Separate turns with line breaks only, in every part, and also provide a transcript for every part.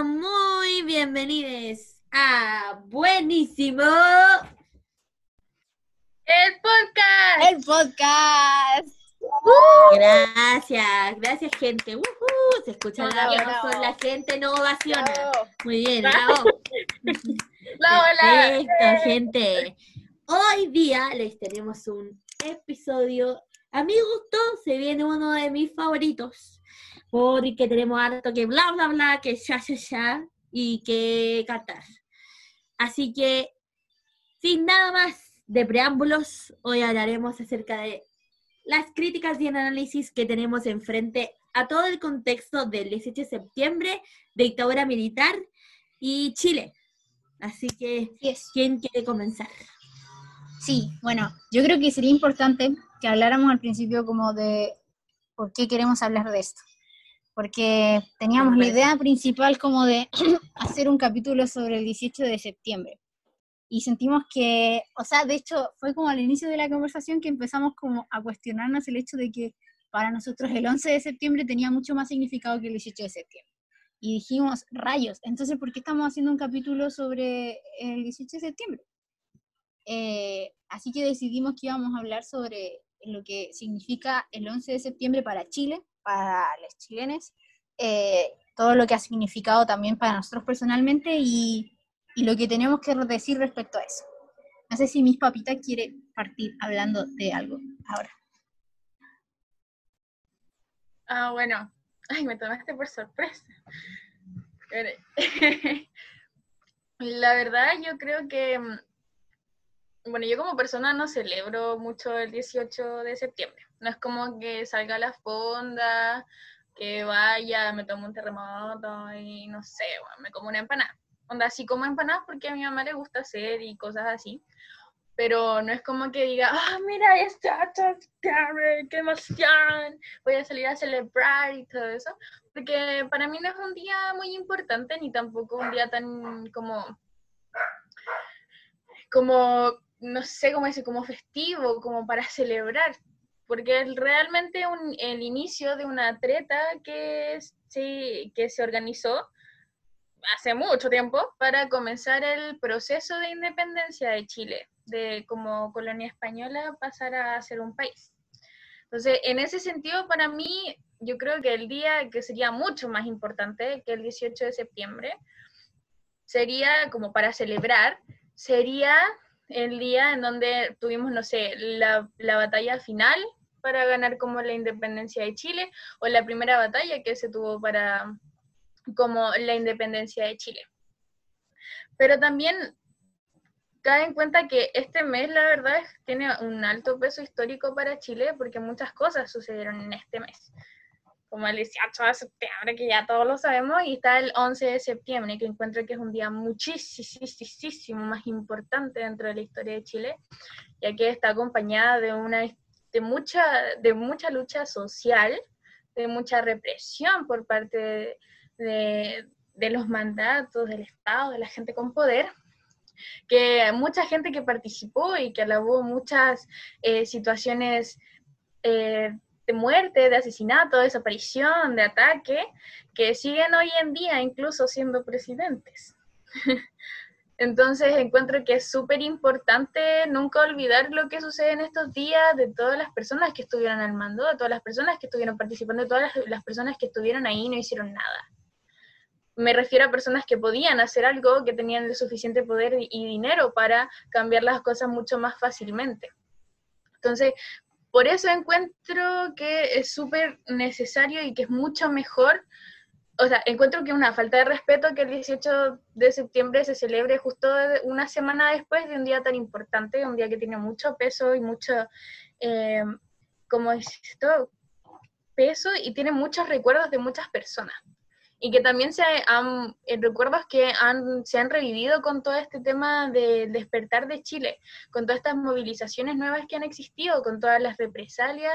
Muy bienvenidos a Buenísimo
el podcast.
El podcast.
Gracias, gracias gente. se escucha la voz, la gente no ovaciona. Muy bien, bravo. Perfecto, gente. Hoy día les tenemos un episodio. A mi gusto se viene uno de mis favoritos. Porque tenemos harto que bla bla bla, que ya ya ya y que cantar. Así que, sin nada más de preámbulos, hoy hablaremos acerca de las críticas y análisis que tenemos enfrente a todo el contexto del 18 de septiembre, dictadura militar y Chile. Así que, ¿quién quiere comenzar?
Sí, bueno, yo creo que sería importante que habláramos al principio como de por qué queremos hablar de esto. Porque teníamos la idea principal como de hacer un capítulo sobre el 18 de septiembre y sentimos que, o sea, de hecho fue como al inicio de la conversación que empezamos como a cuestionarnos el hecho de que para nosotros el 11 de septiembre tenía mucho más significado que el 18 de septiembre. Y dijimos, rayos, entonces ¿por qué estamos haciendo un capítulo sobre el 18 de septiembre? Eh, así que decidimos que íbamos a hablar sobre lo que significa el 11 de septiembre para Chile, para los chilenos, eh, todo lo que ha significado también para nosotros personalmente y y lo que tenemos que decir respecto a eso. No sé si mis papitas quiere partir hablando de algo ahora.
Ah, bueno. Ay, me tomaste por sorpresa. La verdad, yo creo que, mm, bueno, yo como persona no celebro mucho el 18 de septiembre. No es como que salga a la fonda, que vaya, me tomo un terremoto y no sé, me como una empanada onda así como empanadas porque a mi mamá le gusta hacer y cosas así. Pero no es como que diga, ah, mira, esta qué emoción, voy a salir a celebrar y todo eso. Porque para mí no es un día muy importante ni tampoco un día tan como, como, no sé cómo decir, como festivo, como para celebrar. Porque es realmente un, el inicio de una treta que, sí, que se organizó hace mucho tiempo para comenzar el proceso de independencia de Chile, de como colonia española pasar a ser un país. Entonces, en ese sentido, para mí, yo creo que el día que sería mucho más importante que el 18 de septiembre, sería como para celebrar, sería el día en donde tuvimos, no sé, la, la batalla final para ganar como la independencia de Chile, o la primera batalla que se tuvo para como la independencia de Chile. Pero también cae en cuenta que este mes, la verdad, tiene un alto peso histórico para Chile porque muchas cosas sucedieron en este mes. Como el 18 de septiembre, que ya todos lo sabemos, y está el 11 de septiembre, que encuentro que es un día muchísimo más importante dentro de la historia de Chile, ya que está acompañada de, una, de, mucha, de mucha lucha social, de mucha represión por parte de de, los mandatos del Estado, de la gente con poder, que mucha gente que participó y que alabó muchas eh, situaciones eh, de muerte, de asesinato, de desaparición, de ataque, que siguen hoy en día incluso siendo presidentes. Entonces encuentro que es súper importante nunca olvidar lo que sucede en estos días de todas las personas que estuvieron al mando, de todas las personas que estuvieron participando, de todas las personas que estuvieron ahí y no hicieron nada me refiero a personas que podían hacer algo, que tenían el suficiente poder y dinero para cambiar las cosas mucho más fácilmente. Entonces, por eso encuentro que es súper necesario y que es mucho mejor, o sea, encuentro que una falta de respeto que el 18 de septiembre se celebre justo una semana después de un día tan importante, un día que tiene mucho peso y mucho, eh, como esto, peso y tiene muchos recuerdos de muchas personas y que también se han, eh, recuerdos que han, se han revivido con todo este tema del despertar de Chile, con todas estas movilizaciones nuevas que han existido, con todas las represalias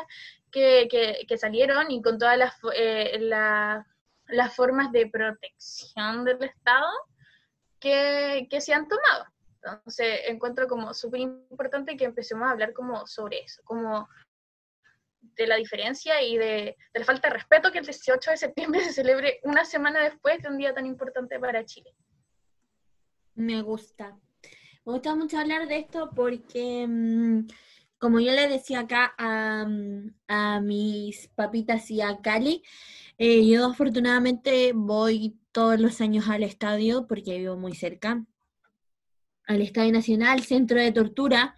que, que, salieron y con todas las, eh, las formas de protección del Estado que, que se han tomado. Entonces, encuentro como súper importante que empecemos a hablar como sobre eso, como de la diferencia y de, la falta de respeto que el 18 de septiembre se celebre una semana después de un día tan importante para Chile.
Me gusta. Me gusta mucho hablar de esto porque, mm, como yo le decía acá a, mm, a mis papitas y a Cali, eh, yo afortunadamente voy todos los años al estadio porque vivo muy cerca. Al Estadio Nacional, Centro de Tortura.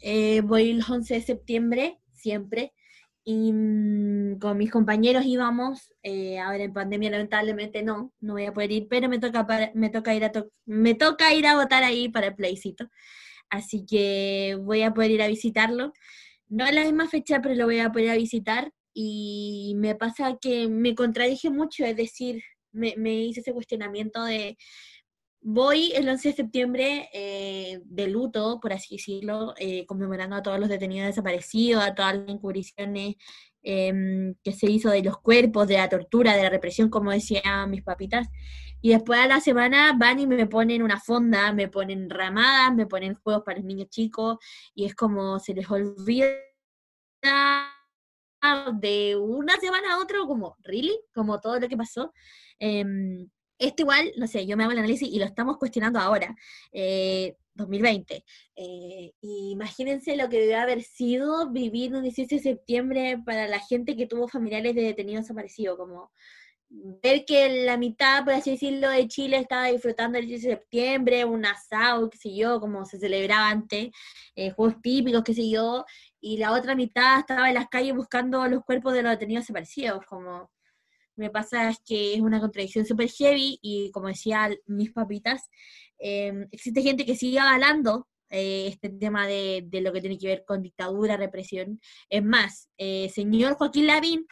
Eh, voy el 11 de septiembre, siempre. Y mm, con mis compañeros íbamos, eh, ahora en pandemia lamentablemente no, no voy a poder ir, pero me toca, me toca, ir, a me toca ir a votar ahí para el plebiscito. Así que voy a poder ir a visitarlo. No es la misma fecha, pero lo voy a poder ir a visitar. Y me pasa que me contradije mucho, es decir, me, me hice ese cuestionamiento de, voy el 11 de septiembre eh, de luto, por así decirlo, eh, conmemorando a todos los detenidos desaparecidos, a todas las encubriciones em, que se hizo de los cuerpos, de la tortura, de la represión, como decían mis papitas. Y después a la semana van y me ponen una fonda, me ponen ramadas, me ponen juegos para los niños chicos, y es como se les olvida de una semana a otra, como, ¿really? Como todo lo que pasó. Em, esto igual, no sé, yo me hago el análisis y lo estamos cuestionando ahora, 2020. Eh, eh, imagínense lo que debe haber sido vivir un 17 de septiembre para la gente que tuvo familiares de detenidos desaparecidos, como ver que la mitad, por así decirlo, de Chile estaba disfrutando el 17 de septiembre, un asado, qué sé yo, como se celebraba antes, eh, juegos típicos, qué sé yo, y la otra mitad estaba en las calles buscando los cuerpos de los detenidos desaparecidos, como me pasa es que es una contradicción súper heavy y como decía mis papitas, em, existe gente que sigue avalando eh, este tema de, lo que tiene que ver con dictadura, represión. Es más, eh, señor Joaquín Lavín,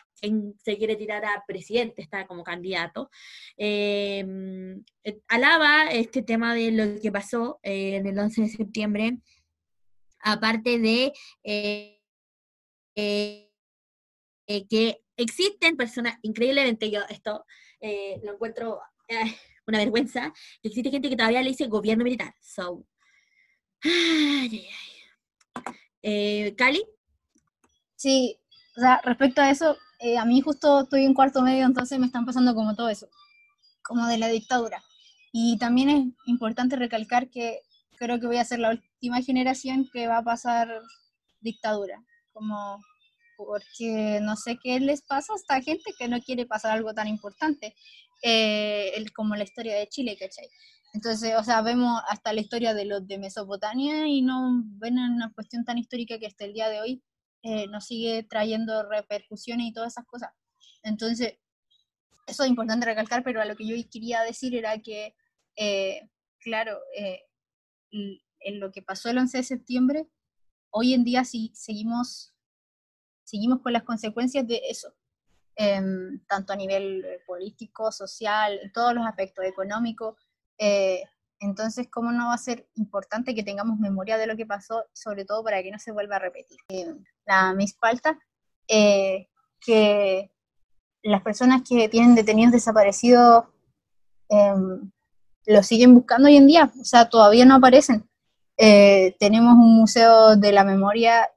se quiere tirar a presidente, está como candidato, em, eh, alaba este tema de lo que pasó en el 11 de septiembre, aparte de que existen personas, increíblemente yo esto eh, lo encuentro eh, una vergüenza, existe gente que todavía le dice gobierno militar. So, eh, ¿Cali?
Sí, o sea, respecto a eso, a mí justo estoy en cuarto medio, entonces me están pasando como todo eso, como de la dictadura. Y también es importante recalcar que creo que voy a ser la última generación que va a pasar dictadura, como porque no sé qué les pasa a esta gente que no quiere pasar algo tan importante eh, como la historia de Chile, ¿cachai? Entonces, o sea, vemos hasta la historia de los de Mesopotamia y no ven una cuestión tan histórica que hasta el día de hoy eh, nos sigue trayendo repercusiones y todas esas cosas. Entonces, eso es importante recalcar, pero a lo que yo quería decir era que, eh, claro, en lo que pasó el 11 de septiembre, hoy en día sí seguimos seguimos con las consecuencias de eso, em, tanto a nivel eh, político, social, en todos los aspectos económicos. Eh, entonces, ¿cómo no va a ser importante que tengamos memoria de lo que pasó, sobre todo para que no se vuelva a repetir? Eh, la Miss Falta, que las personas que tienen detenidos desaparecidos em, lo siguen buscando hoy en día, o sea, todavía no aparecen. tenemos un museo de la memoria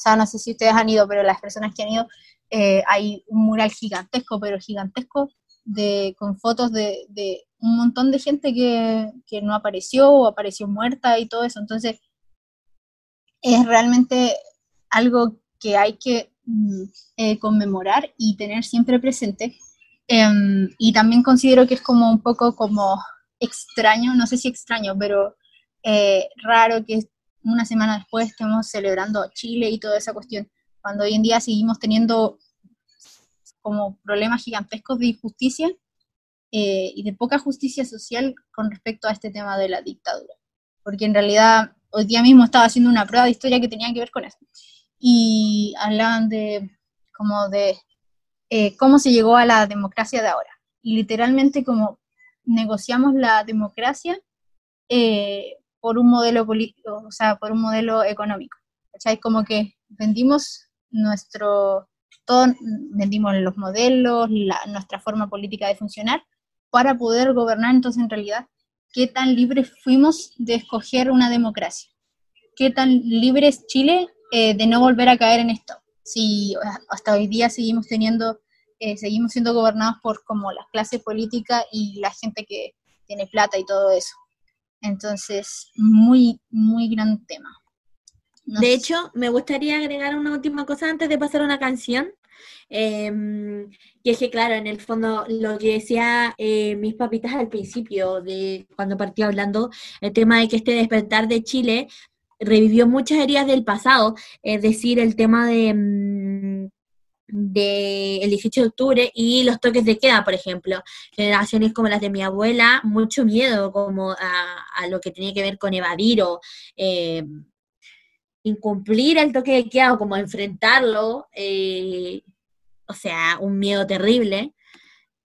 o sea, no sé si ustedes han ido, pero las personas que han ido, eh, hay un mural gigantesco, pero gigantesco, de, con fotos de, un montón de gente que, no apareció o apareció muerta y todo eso. Entonces, es realmente algo que hay que mm, eh, conmemorar y tener siempre presente. Em, y también considero que es como un poco como extraño, no sé si extraño, pero eh, raro que una semana después estemos celebrando Chile y toda esa cuestión, cuando hoy en día seguimos teniendo como problemas gigantescos de injusticia eh, y de poca justicia social con respecto a este tema de la dictadura. Porque en realidad hoy día mismo estaba haciendo una prueba de historia que tenía que ver con eso. Y hablaban de como de eh, cómo se llegó a la democracia de ahora. Y literalmente como negociamos la democracia eh, por un modelo político, o sea, por un modelo económico. ¿Cachai? Como que vendimos nuestro, todo, vendimos los modelos, nuestra forma política de funcionar para poder gobernar. Entonces, en realidad, ¿qué tan libres fuimos de escoger una democracia? ¿Qué tan libre es Chile eh, de no volver a caer en esto?
si hasta hoy día seguimos teniendo, eh, seguimos siendo gobernados por como las clases políticas y la gente que tiene plata y todo eso. Entonces, muy, muy gran tema.
de hecho, me gustaría agregar una última cosa antes de pasar a una canción. Em, que es que, claro, en el fondo lo que decía eh, mis papitas al principio, de cuando partí hablando, el tema de que este despertar de Chile revivió muchas heridas del pasado, es decir, el tema de, mm, de el 18 de octubre y los toques de queda, por ejemplo. Generaciones como las de mi abuela, mucho miedo como a, lo que tenía que ver con evadir o eh, incumplir el toque de queda o como enfrentarlo, eh, o sea, un miedo terrible.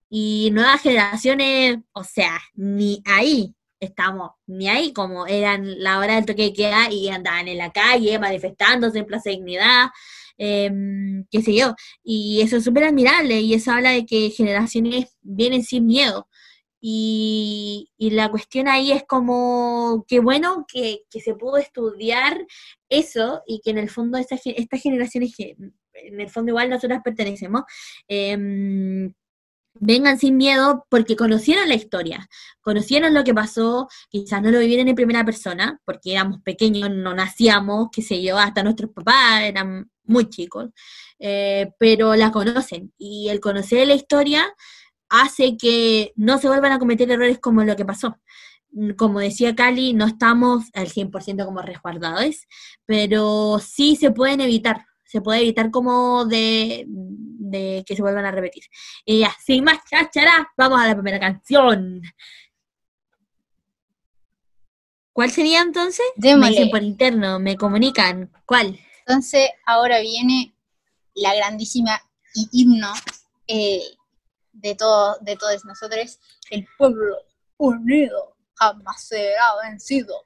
Y nuevas generaciones, o sea, ni ahí, estamos ni ahí, como eran la hora del toque de queda y andaban en la calle manifestándose en Plaza Dignidad, em, qué sé yo. Y eso es súper admirable y eso habla de que generaciones vienen sin miedo. Y, la cuestión ahí es como, qué bueno que, se pudo estudiar eso y que en el fondo estas, estas generaciones que en el fondo igual nosotras pertenecemos, eh, vengan sin miedo porque conocieron la historia, conocieron lo que pasó, quizás no lo vivieron en primera persona, porque éramos pequeños, no nacíamos, qué sé yo, hasta nuestros papás eran muy chicos, eh, pero la conocen y el conocer la historia hace que no se vuelvan a cometer errores como lo que pasó. Como decía Cali, no estamos al 100% como resguardados, pero sí se pueden evitar, se puede evitar como de, que se vuelvan a repetir. Y ya, sin más cháchara, vamos a la primera canción. ¿Cuál sería entonces? Me dicen por interno, me comunican. ¿Cuál?
Entonces, ahora viene la grandísima himno eh, de, todo, de todos nosotros. El pueblo unido jamás será vencido.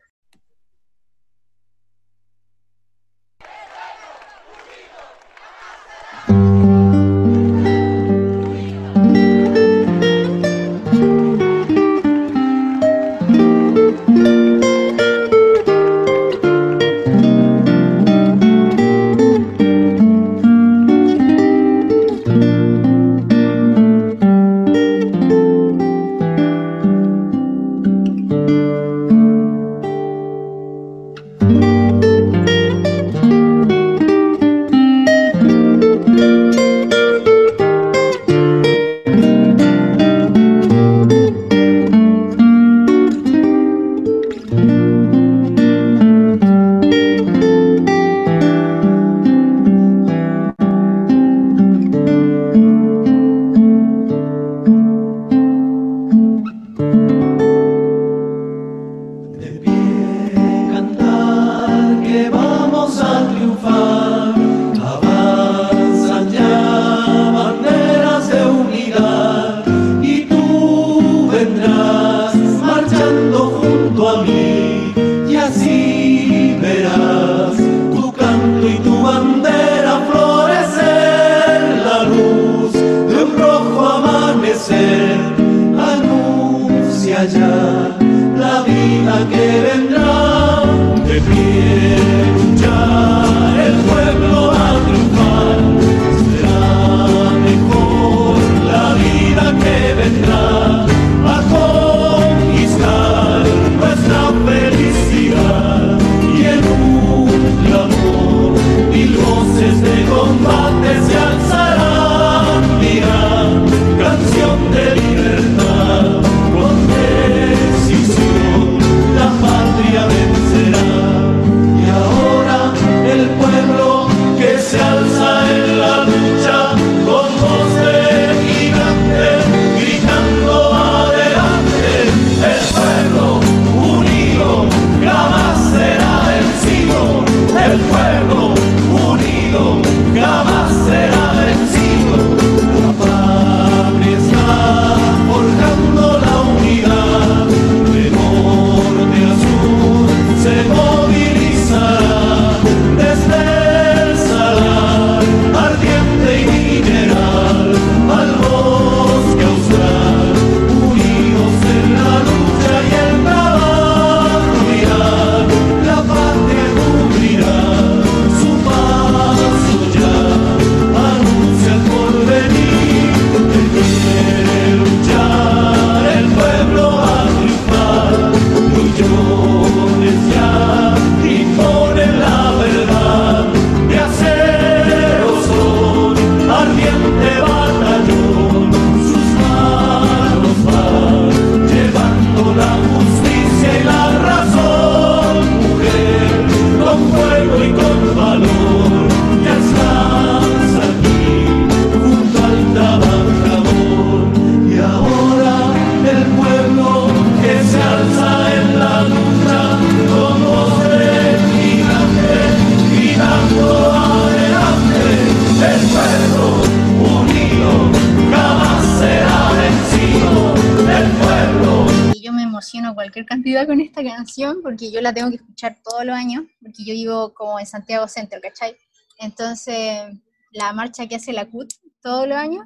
Porque yo la tengo que escuchar todos los años, porque yo vivo como en Santiago Centro, ¿cachai? Entonces, la marcha que hace la CUT todos los años,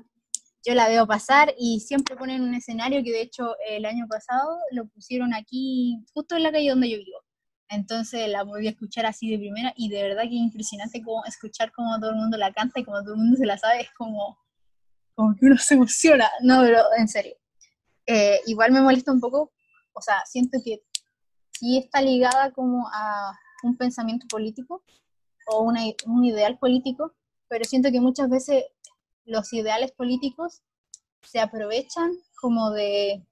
yo la veo pasar y siempre ponen un escenario que de hecho el año pasado lo pusieron aquí, justo en la calle donde yo vivo. Entonces la voy a escuchar así de primera y de verdad que es impresionante como escuchar como todo el mundo la canta y como todo el mundo se la sabe, es como, como que uno se emociona. No, pero en serio. Eh, igual me molesta un poco, o sea, siento que sí está ligada como a un pensamiento político o una, un ideal político, pero siento que muchas veces los ideales políticos se aprovechan como de,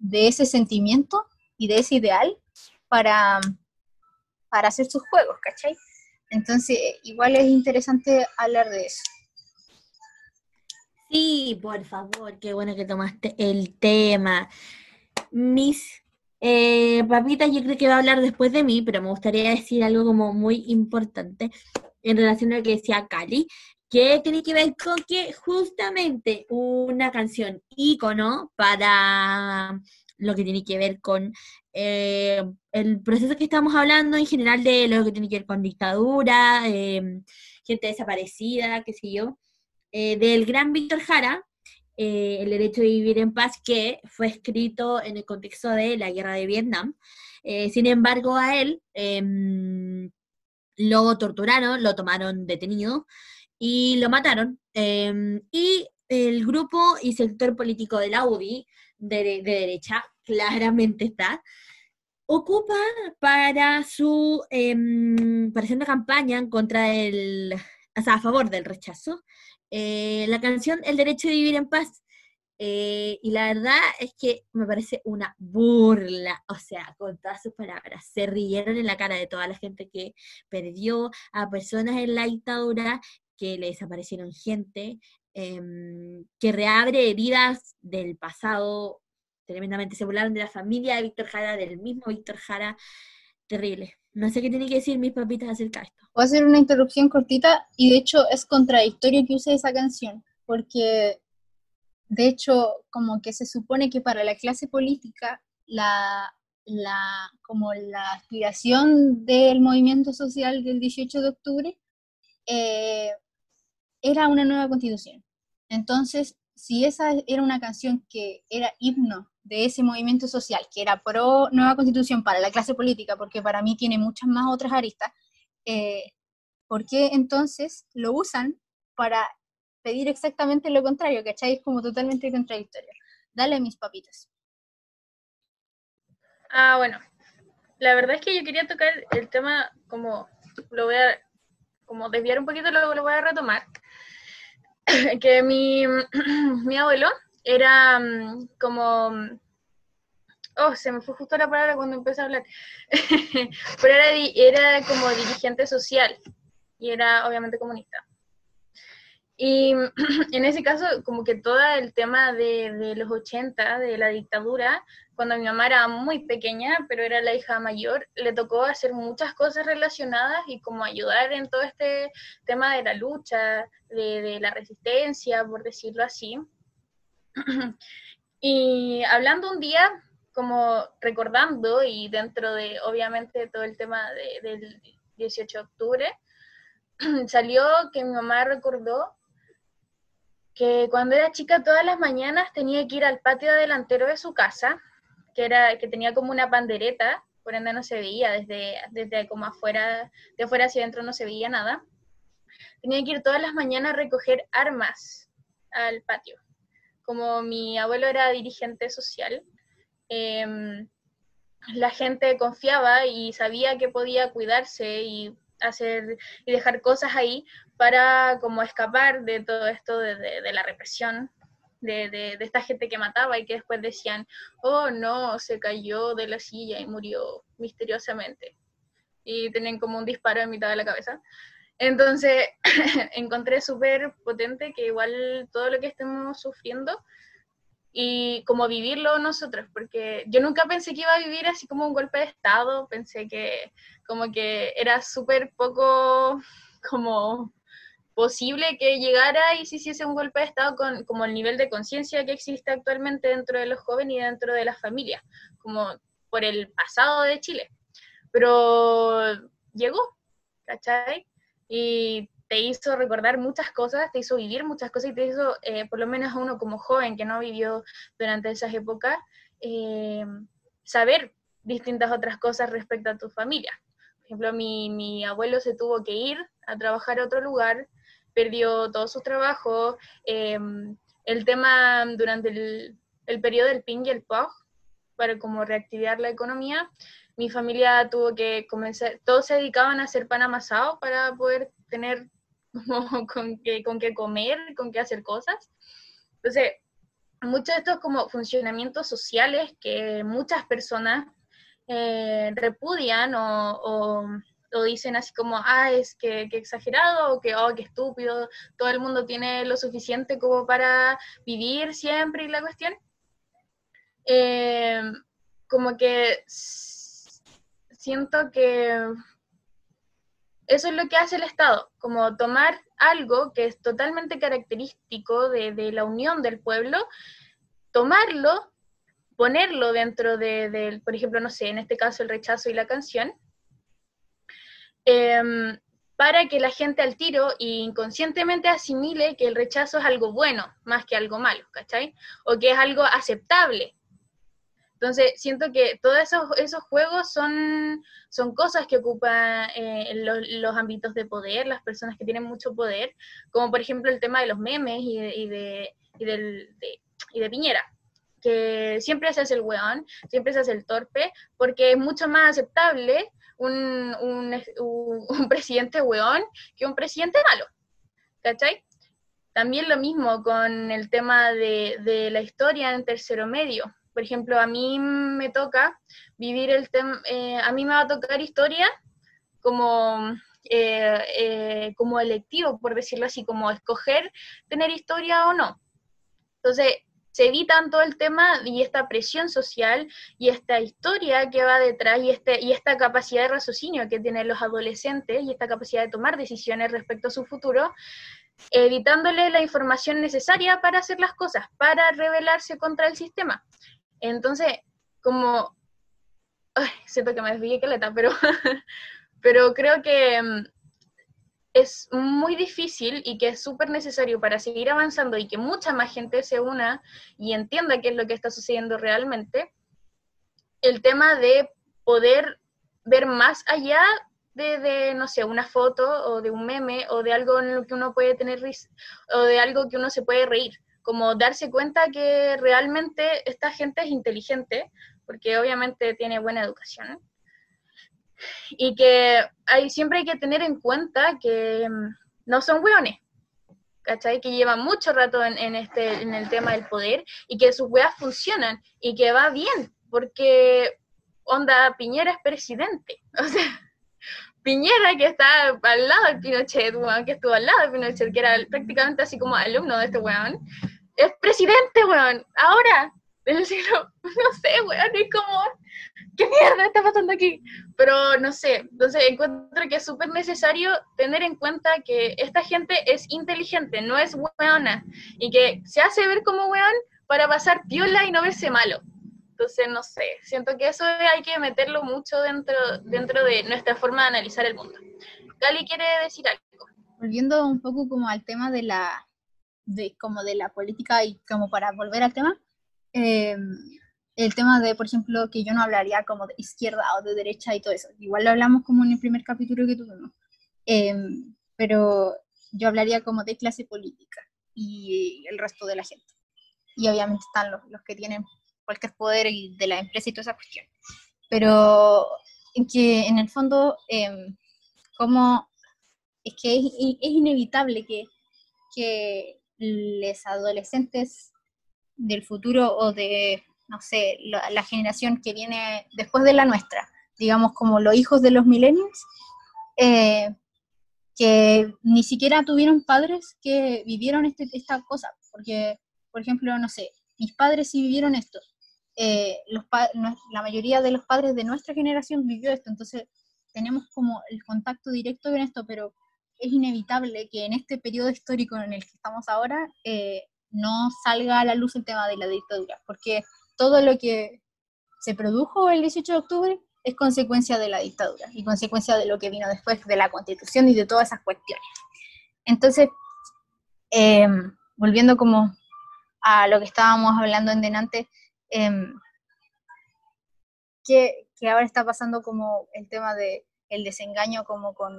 de ese sentimiento y de ese ideal para, para hacer sus juegos, ¿cachai? Entonces, igual es interesante hablar de eso.
Sí, por favor, qué bueno que tomaste el tema. Mis eh, papitas, yo creo que va a hablar después de mí, pero me gustaría decir algo como muy importante en relación a lo que decía Cali, que tiene que ver con que justamente una canción ícono para lo que tiene que ver con eh, el proceso que estamos hablando en general de lo que tiene que ver con dictadura, em, gente desaparecida, qué sé yo, eh, del gran Víctor Jara, eh, El derecho de vivir en paz, que fue escrito en el contexto de la guerra de Vietnam. sin embargo, a él em, lo torturaron, lo tomaron detenido y lo mataron. Em, y el grupo y sector político de la UDI, de, derecha, claramente está, ocupa para su eh, para hacer una campaña en contra del, o sea, a favor del rechazo, eh, la canción El derecho de vivir en paz. Eh, y la verdad es que me parece una burla, o sea, con todas sus palabras, se rieron en la cara de toda la gente que perdió a personas en la dictadura, que le desaparecieron gente, em, que reabre heridas del pasado tremendamente. Se burlaron de la familia de Víctor Jara, del mismo Víctor Jara. Terrible. No sé qué tiene que decir mis papitas acerca de esto.
Voy a hacer una interrupción cortita y de hecho es contradictorio que use esa canción, porque de hecho como que se supone que para la clase política la, la, como la aspiración del movimiento social del 18 de octubre eh, era una nueva constitución. Entonces, si esa era una canción que era himno de ese movimiento social, que era pro nueva constitución para la clase política, porque para mí tiene muchas más otras aristas, eh, ¿por qué entonces lo usan para pedir exactamente lo contrario? ¿Cachai? Es como totalmente contradictorio. Dale mis papitas.
Ah, bueno. La verdad es que yo quería tocar el tema como lo voy a como desviar un poquito, luego lo voy a retomar. que mi, mi abuelo era mm, como... Mm, oh, se me fue justo la palabra cuando empecé a hablar. Pero era, era como dirigente social y era obviamente comunista. Y en ese caso, como que todo el tema de, de, los 80, de la dictadura, cuando mi mamá era muy pequeña, pero era la hija mayor, le tocó hacer muchas cosas relacionadas y como ayudar en todo este tema de la lucha, de, de la resistencia, por decirlo así. y hablando un día, como recordando y dentro de obviamente todo el tema del 18 de octubre, salió que mi mamá recordó que cuando era chica todas las mañanas tenía que ir al patio delantero de su casa, que, era, que tenía como una pandereta, por ende no se veía, desde, desde como afuera, de afuera hacia adentro no se veía nada. Tenía que ir todas las mañanas a recoger armas al patio como mi abuelo era dirigente social, em, la gente confiaba y sabía que podía cuidarse y hacer y dejar cosas ahí para como escapar de todo esto de, la represión de, de, esta gente que mataba y que después decían, oh no, se cayó de la silla y murió misteriosamente. Y tenían como un disparo en mitad de la cabeza. Entonces, encontré súper potente que igual todo lo que estemos sufriendo y como vivirlo nosotros, porque yo nunca pensé que iba a vivir así como un golpe de Estado, pensé que como que era súper poco como posible que llegara y se hiciese un golpe de Estado con como el nivel de conciencia que existe actualmente dentro de los jóvenes y dentro de las familias, como por el pasado de Chile. Pero llegó, ¿cachai? Y te hizo recordar muchas cosas, te hizo vivir muchas cosas y te hizo, eh, por lo menos a uno como joven que no vivió durante esas épocas, eh, saber distintas otras cosas respecto a tu familia. Por ejemplo, mi, mi abuelo se tuvo que ir a trabajar a otro lugar perdió todo su trabajo. Em, el tema durante el, el, periodo del PIN y el POG, para como reactivar la economía, mi familia tuvo que comenzar, todos se dedicaban a hacer pan amasado para poder tener como con qué, con qué comer, con qué hacer cosas. Entonces, muchos de estos como funcionamientos sociales que muchas personas eh, repudian o o dicen así como, ah, es que, exagerado, o que, oh, qué estúpido, todo el mundo tiene lo suficiente como para vivir siempre y la cuestión. Eh, como que siento que eso es lo que hace el Estado, como tomar algo que es totalmente característico de, la unión del pueblo, tomarlo, ponerlo dentro de, de, por ejemplo, no sé, en este caso el rechazo y la canción, Em, para que la gente al tiro inconscientemente asimile que el rechazo es algo bueno más que algo malo, ¿cachai? O que es algo aceptable. Entonces, siento que todos esos, esos juegos son, son cosas que ocupan eh, los, ámbitos de poder, las personas que tienen mucho poder, como por ejemplo el tema de los memes y de, y de, y de, y de Piñera que siempre se hace el weón, siempre se hace el torpe, porque es mucho más aceptable un, un, presidente weón que un presidente malo. ¿Cachai? También lo mismo con el tema de, la historia en tercero medio. Por ejemplo, a mí me toca vivir el tema, eh, a mí me va a tocar historia como, eh, eh, como electivo, por decirlo así, como escoger tener historia o no. Entonces, se evitan todo el tema y esta presión social y esta historia que va detrás y, este, y esta capacidad de raciocinio que tienen los adolescentes y esta capacidad de tomar decisiones respecto a su futuro, evitándole la información necesaria para hacer las cosas, para rebelarse contra el sistema. Entonces, como... Ay, siento que me desvié caleta, pero, pero creo que mm, es muy difícil y que es súper necesario para seguir avanzando y que mucha más gente se una y entienda qué es lo que está sucediendo realmente, el tema de poder ver más allá de, no sé, una foto o de un meme o de algo en lo que uno puede tener risa o de algo que uno se puede reír, como darse cuenta que realmente esta gente es inteligente, porque obviamente tiene buena educación, y que hay, siempre hay que tener en cuenta que mm, no son hueones, ¿cachai? Que llevan mucho rato en, este, en el tema del poder y que sus weas funcionan y que va bien, porque onda Piñera es presidente, o sea, Piñera que está al lado del Pinochet, que estuvo al lado de Pinochet, que era prácticamente así como alumno de este weón, es presidente, weón, ahora, del siglo, no sé, weón, es como ¿qué mierda está pasando aquí? Pero no sé, entonces encuentro que es súper necesario tener en cuenta que esta gente es inteligente, no es weona, y que se hace ver como weón para pasar piola y no verse malo. Entonces, no sé, siento que eso hay que meterlo mucho dentro, dentro de nuestra forma de analizar el mundo. Gali quiere decir algo.
Volviendo un poco como al tema de la, de, como de la política y como para volver al tema, eh, el tema de, por ejemplo, que yo no hablaría como de izquierda o de derecha y todo eso. Igual lo hablamos como en el primer capítulo que tuvimos. Em, pero yo hablaría como de clase política y el resto de la gente. Y obviamente están los, los que tienen cualquier poder y de la empresa y toda esa cuestión. Pero que en el fondo, eh, como es que es, es inevitable que, que los adolescentes del futuro o de no sé, la, generación que viene después de la nuestra, digamos como los hijos de los millennials, eh, que ni siquiera tuvieron padres que vivieron este, esta cosa, porque, por ejemplo, no sé, mis padres sí vivieron esto, eh, los la mayoría de los padres de nuestra generación vivió esto, entonces tenemos como el contacto directo con esto, pero es inevitable que en este periodo histórico en el que estamos ahora eh, no salga a la luz el tema de la dictadura, porque todo lo que se produjo el 18 de octubre es consecuencia de la dictadura y consecuencia de lo que vino después de la constitución y de todas esas cuestiones. Entonces, em, volviendo como a lo que estábamos hablando en delante, em, que, ahora está pasando como el tema de el desengaño como con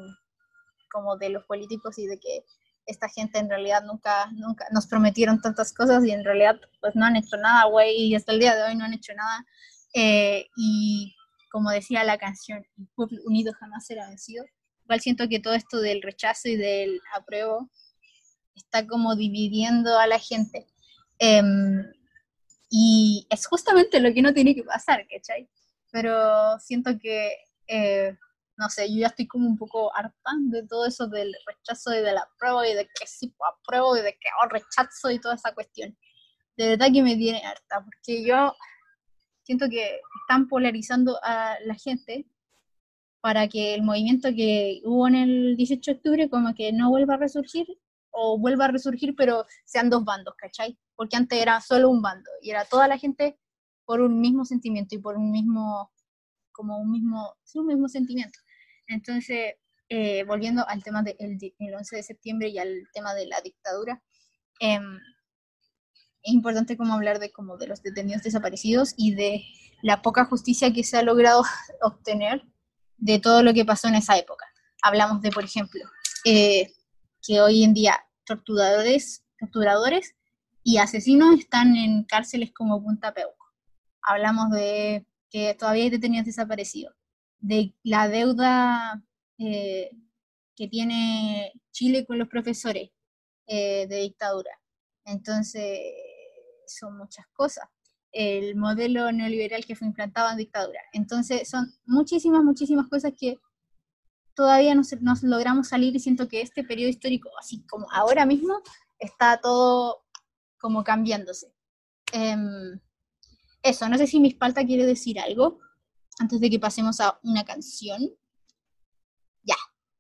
como de los políticos y de que esta gente en realidad nunca, nunca nos prometieron tantas cosas y en realidad pues no han hecho nada, güey, y hasta el día de hoy no han hecho nada. Eh, y como decía la canción, el pueblo unido jamás será vencido. Igual siento que todo esto del rechazo y del apruebo está como dividiendo a la gente. Em, y es justamente lo que no tiene que pasar, ¿cachai? Pero siento que, eh, no sé, yo ya estoy como un poco harta de todo eso del rechazo y del apruebo y de que sí pues, apruebo y de que oh, rechazo y toda esa cuestión. De verdad que me tiene harta, porque yo siento que están polarizando a la gente para que el movimiento que hubo en el 18 de octubre como que no vuelva a resurgir o vuelva a resurgir pero sean dos bandos, ¿cachai? Porque antes era solo un bando y era toda la gente por un mismo sentimiento y por un mismo, como un mismo, sí, un mismo sentimiento. Entonces, eh, volviendo al tema del 11 de septiembre y al tema de la dictadura, eh, es importante como hablar de, como de los detenidos desaparecidos y de la poca justicia que se ha logrado obtener de todo lo que pasó en esa época. Hablamos de, por ejemplo, eh, que hoy en día torturadores, torturadores y asesinos están en cárceles como Punta Peuco. Hablamos de que todavía hay detenidos desaparecidos, de la deuda eh, que tiene Chile con los profesores eh, de dictadura. Entonces, son muchas cosas. El modelo neoliberal que fue implantado en dictadura. Entonces, son muchísimas, muchísimas cosas que todavía no nos logramos salir y siento que este periodo histórico, así como ahora mismo, está todo como cambiándose. Em, eso, no sé si mi espalda quiere decir algo antes de que pasemos a una canción. Ya,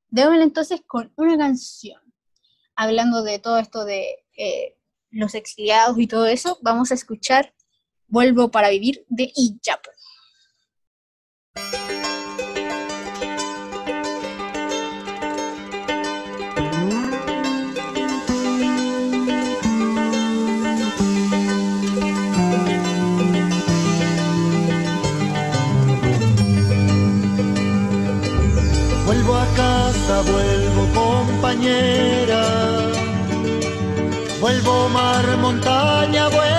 démosle entonces con una canción, hablando de todo esto de eh, los exiliados y todo eso, vamos a escuchar Vuelvo para vivir de.
Vuelvo compañera Vuelvo mar, montaña, vuelvo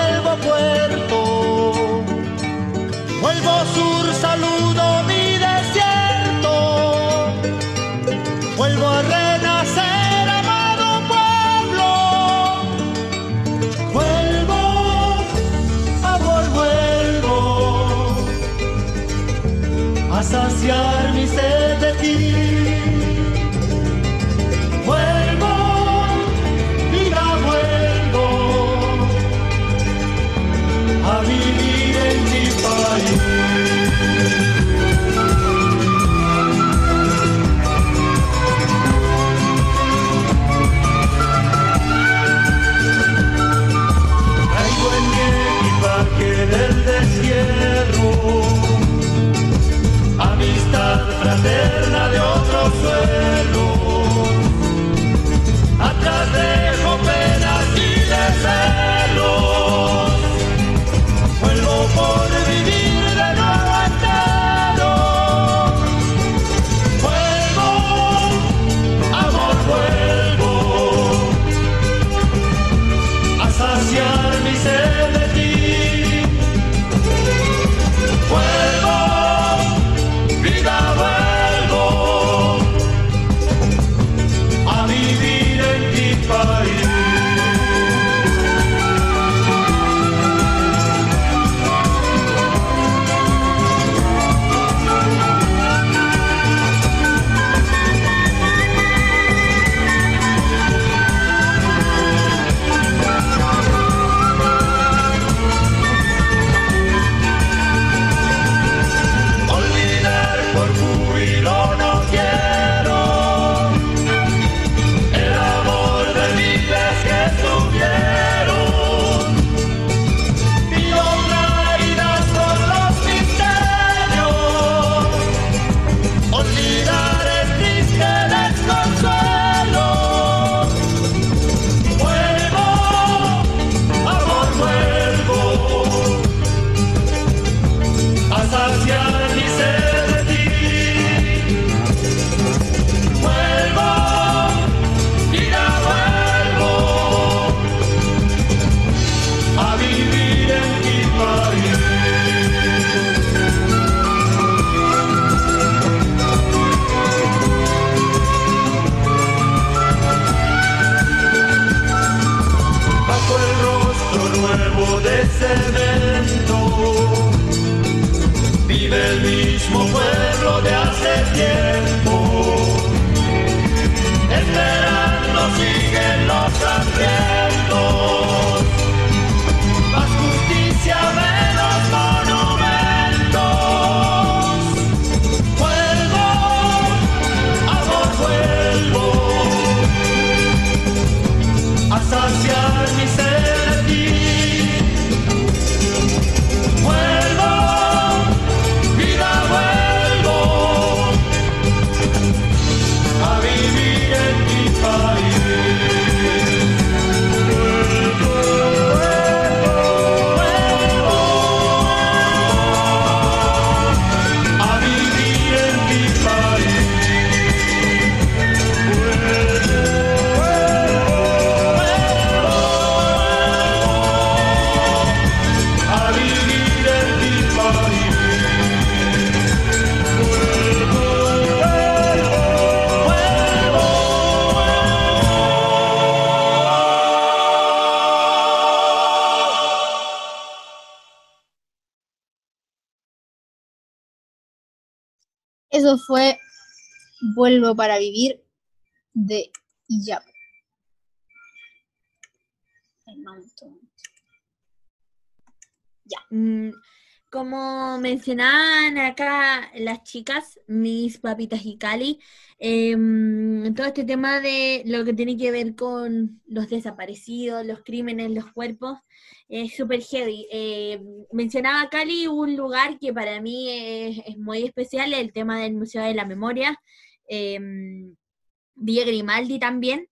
fraterna de otro
suelo. Fue Vuelvo para vivir de Iyap. Ay, mamá,
Mm, Como mencionaban acá las chicas, mis papitas y Cali, em, todo este tema de lo que tiene que ver con los desaparecidos, los crímenes, los cuerpos, es súper heavy. Eh, mencionaba Cali un lugar que para mí es, muy especial, el tema del Museo de la Memoria, em, Villa Grimaldi también,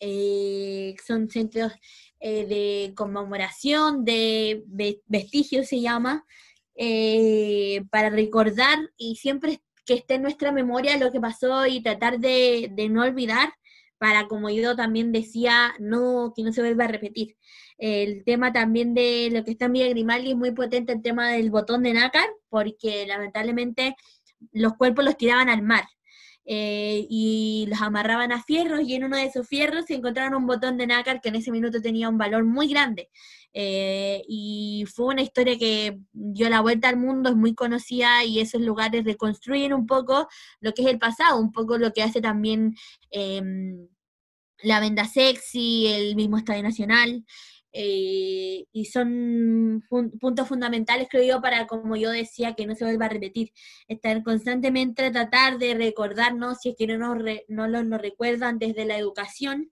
eh, son centros eh, de conmemoración, de ve- vestigios se llama, eh, para recordar y siempre que esté en nuestra memoria lo que pasó y tratar de, de no olvidar, para, como yo también decía, no que no se vuelva a repetir. El tema también de lo que está en Villa Grimaldi es muy potente, el tema del botón de nácar, porque lamentablemente los cuerpos los tiraban al mar eh, y los amarraban a fierros y en uno de esos fierros se encontraron un botón de nácar que en ese minuto tenía un valor muy grande. Eh, y fue una historia que dio la vuelta al mundo, es muy conocida y esos lugares reconstruyen un poco lo que es el pasado, un poco lo que hace también em, la Venda Sexy, el mismo Estadio Nacional. Eh, y son puntos fundamentales, creo yo, para, como yo decía, que no se vuelva a repetir estar constantemente tratar de recordarnos, si es que no nos, re- no lo- nos recuerdan desde la educación,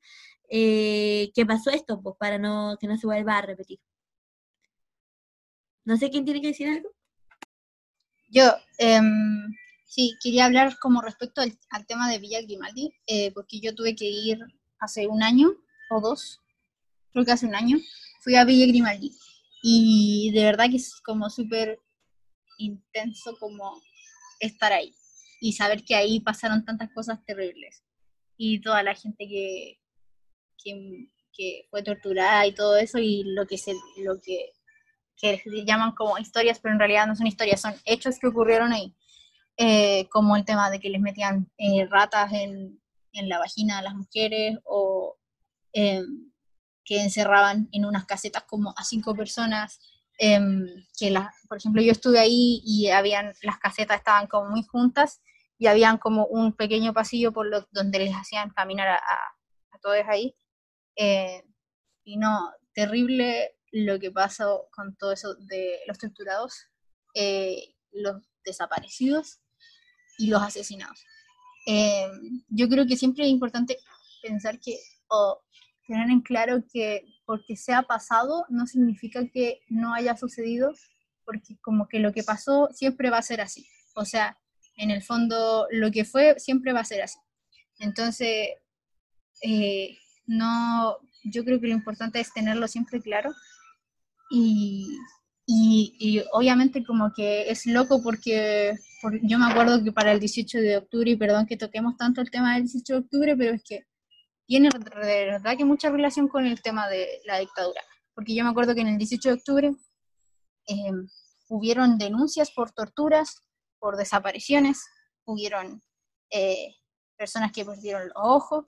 eh, que pasó esto, pues para no que no se vuelva a repetir. No sé quién tiene que decir algo.
Yo, em, sí, quería hablar como respecto al, al tema de Villa Grimaldi, eh, porque yo tuve que ir hace un año o dos, creo que hace un año, fui a Villa Grimaldi. Y de verdad que es como súper intenso como estar ahí y saber que ahí pasaron tantas cosas terribles. Y toda la gente que, que, fue torturada y todo eso, y lo que se, lo que que llaman como historias, pero en realidad no son historias, son hechos que ocurrieron ahí, Eh, como el tema de que les metían eh, ratas en, en la vagina a las mujeres o em, que encerraban en unas casetas como a cinco personas, em, que por ejemplo yo estuve ahí y habían, las casetas estaban como muy juntas y habían como un pequeño pasillo por donde les hacían caminar a, todos ahí. Eh, y no, terrible lo que pasó con todo eso de los torturados, eh, los desaparecidos y los asesinados. Eh, yo creo que siempre es importante pensar que, tener en claro que porque sea pasado no significa que no haya sucedido, porque como que lo que pasó siempre va a ser así. O sea, en el fondo lo que fue siempre va a ser así. Entonces, eh, no, yo creo que lo importante es tenerlo siempre claro y, y, y obviamente como que es loco porque por- yo me acuerdo que para el 18 de octubre, y perdón que toquemos tanto el tema del 18 de octubre, pero es que tiene de verdad que mucha relación con el tema de la dictadura, porque yo me acuerdo que en el 18 de octubre eh, hubieron denuncias por torturas, por desapariciones, hubieron eh, personas que perdieron los ojos,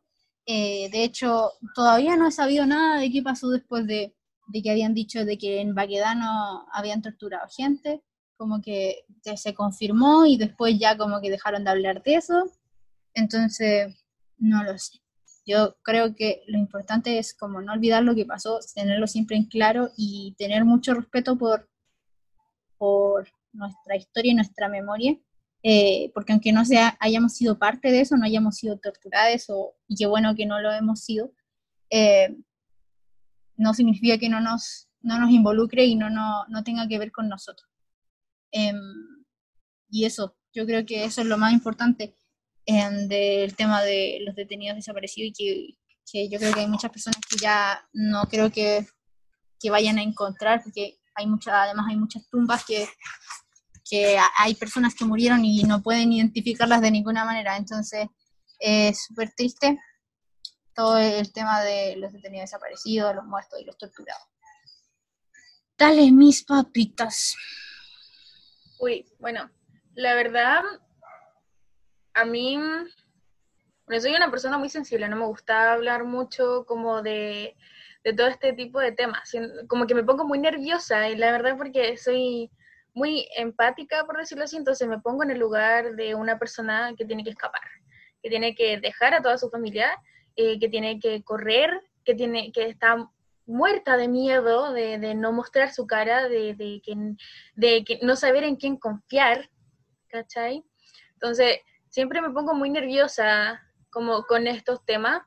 eh, de hecho todavía no he sabido nada de qué pasó después de, de que habían dicho de que en Baquedano habían torturado gente, como que se confirmó y después ya como que dejaron de hablar de eso. Entonces, no lo sé. Yo creo que lo importante es como no olvidar lo que pasó, tenerlo siempre en claro y tener mucho respeto por, por nuestra historia y nuestra memoria, eh, porque aunque no sea, hayamos sido parte de eso, no hayamos sido torturadas o, y qué bueno que no lo hemos sido, eh, no significa que no nos, no nos involucre y no, no, no tenga que ver con nosotros. Em, y eso, yo creo que eso es lo más importante del tema de los detenidos desaparecidos y que, yo creo que hay muchas personas que ya no creo que, que vayan a encontrar, porque hay muchas, además hay muchas tumbas que, que hay personas que murieron y no pueden identificarlas de ninguna manera. Entonces, es súper triste todo el tema de los detenidos desaparecidos, los muertos y los torturados. Dale, mis papitas.
Uy, bueno, la verdad, a mí, bueno, soy una persona muy sensible, no me gusta hablar mucho como de, de todo este tipo de temas, como que me pongo muy nerviosa y la verdad porque soy muy empática, por decirlo así, entonces me pongo en el lugar de una persona que tiene que escapar, que tiene que dejar a toda su familia, eh, que tiene que correr, que, tiene, que está muerta de miedo de, de no mostrar su cara, de, de, que, de que no saber en quién confiar, ¿cachai? Entonces, siempre me pongo muy nerviosa como con estos temas.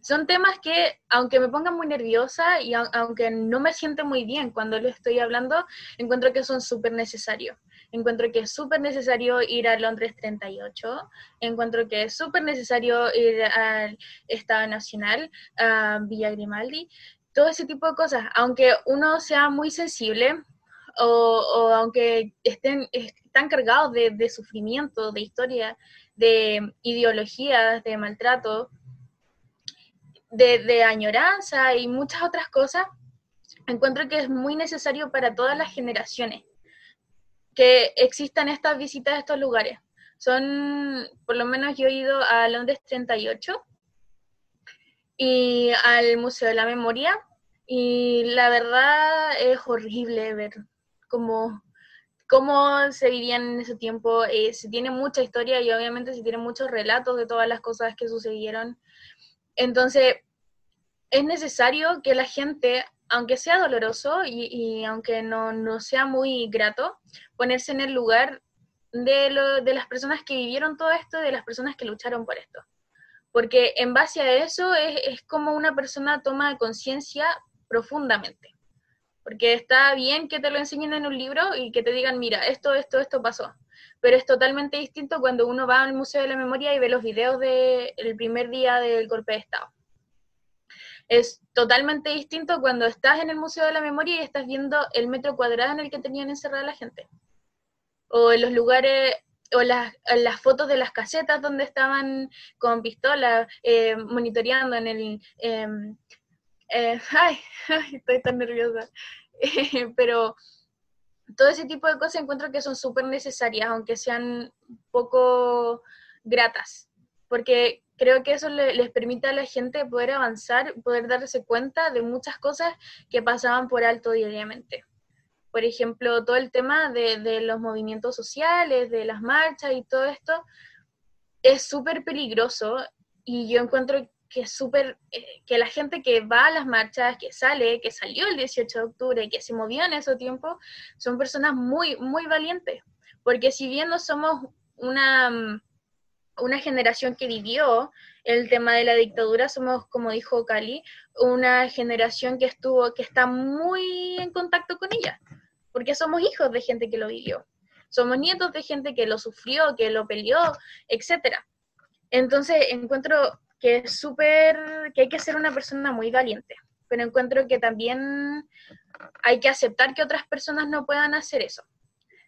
Son temas que, aunque me pongan muy nerviosa y aunque no me siente muy bien cuando lo estoy hablando, encuentro que son súper necesarios. Encuentro que es súper necesario ir a Londres 38, encuentro que es súper necesario ir al Estado Nacional, a Villa Grimaldi, todo ese tipo de cosas. Aunque uno sea muy sensible, o, aunque estén, están cargados de, sufrimiento, de historia, de ideologías, de maltrato, de, añoranza y muchas otras cosas, encuentro que es muy necesario para todas las generaciones que existan estas visitas a estos lugares. Son, por lo menos yo he ido a Londres 38 y al Museo de la Memoria y la verdad es horrible ver cómo cómo se vivían en ese tiempo. Eh, se tiene mucha historia y obviamente se tienen muchos relatos de todas las cosas que sucedieron. Entonces, es necesario que la gente, aunque sea doloroso y, aunque no, sea muy grato, ponerse en el lugar de, lo, de las personas que vivieron todo esto y de las personas que lucharon por esto. Porque en base a eso es, es como una persona toma conciencia profundamente. Porque está bien que te lo enseñen en un libro y que te digan, mira, esto, esto, esto pasó. Pero es totalmente distinto cuando uno va al Museo de la Memoria y ve los videos del primer día del golpe de Estado. Es totalmente distinto cuando estás en el Museo de la Memoria y estás viendo el metro cuadrado en el que tenían encerrada la gente. O en los lugares, o las, fotos de las casetas donde estaban con pistola eh, monitoreando en el... Em, eh, ay, estoy tan nerviosa. pero todo ese tipo de cosas encuentro que son súper necesarias, aunque sean poco gratas, porque creo que eso les permite a la gente poder avanzar, poder darse cuenta de muchas cosas que pasaban por alto diariamente. Por ejemplo, todo el tema de, de los movimientos sociales, de las marchas y todo esto, es súper peligroso y yo encuentro que súper, eh, que la gente que va a las marchas, que sale, que salió el 18 de octubre, que se movió en ese tiempo, son personas muy, muy valientes. Porque si bien no somos una, mm, una generación que vivió el tema de la dictadura, somos, como dijo Cali, una generación que estuvo, que está muy en contacto con ella, porque somos hijos de gente que lo vivió. Somos nietos de gente que lo sufrió, que lo peleó, etcétera. Entonces encuentro que es súper, que hay que ser una persona muy valiente, pero encuentro que también hay que aceptar que otras personas no puedan hacer eso.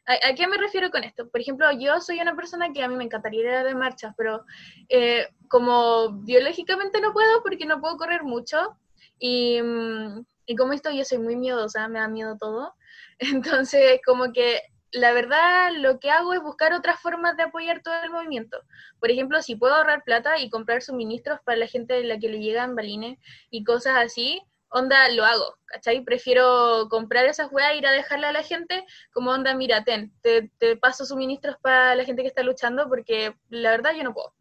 ¿A, qué me refiero con esto? Por ejemplo, yo soy una persona que a mí me encantaría ir de marchas, pero eh, como biológicamente no puedo porque no puedo correr mucho y, mm, y como esto yo soy muy miedosa, me da miedo todo, entonces como que la verdad lo que hago es buscar otras formas de apoyar todo el movimiento. Por ejemplo, si puedo ahorrar plata y comprar suministros para la gente a la que le llegan balines y cosas así, onda, lo hago, ¿cachai? Prefiero comprar esas weas, ir a dejarle a la gente, como onda, mira, ten, te, te paso suministros para la gente que está luchando, porque la verdad yo no puedo.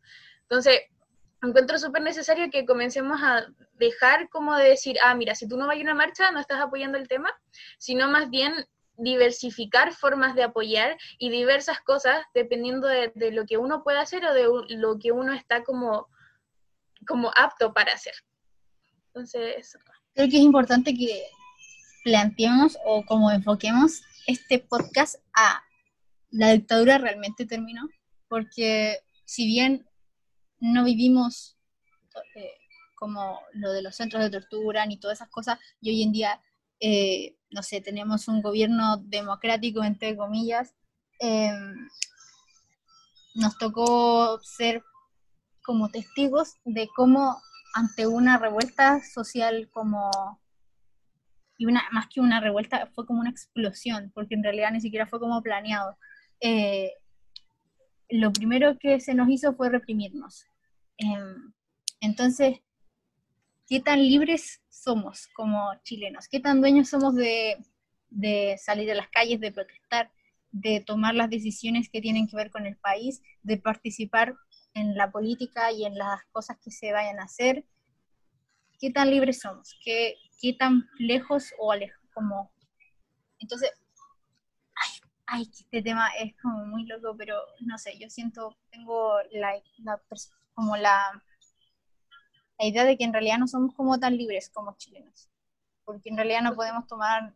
Entonces, encuentro súper necesario que comencemos a dejar como de decir, ah, mira, si tú no vas a una marcha, no estás apoyando el tema, sino más bien diversificar formas de apoyar y diversas cosas dependiendo de, lo que uno puede hacer o de lo que uno está como, como apto para hacer. Entonces.
Creo que es importante que planteemos o como enfoquemos este podcast a la dictadura realmente terminó, porque si bien no vivimos eh, como lo de los centros de tortura ni todas esas cosas, y hoy en día, eh, no sé, tenemos un gobierno democrático, entre comillas, eh, nos tocó ser como testigos de cómo ante una revuelta social como y una más que una revuelta fue como una explosión porque en realidad ni siquiera fue como planeado. Eh, lo primero que se nos hizo fue reprimirnos. Em, entonces qué tan libres somos como chilenos qué tan dueños somos de, de salir a las calles de protestar de tomar las decisiones que tienen que ver con el país de participar en la política y en las cosas que se vayan a hacer, qué tan libres somos, qué, qué tan lejos o lejos, como... Entonces, ay, ay, este tema es como muy loco, pero no sé, yo siento, tengo la, la como la, la idea de que en realidad no somos como tan libres como chilenos, porque en realidad no podemos tomar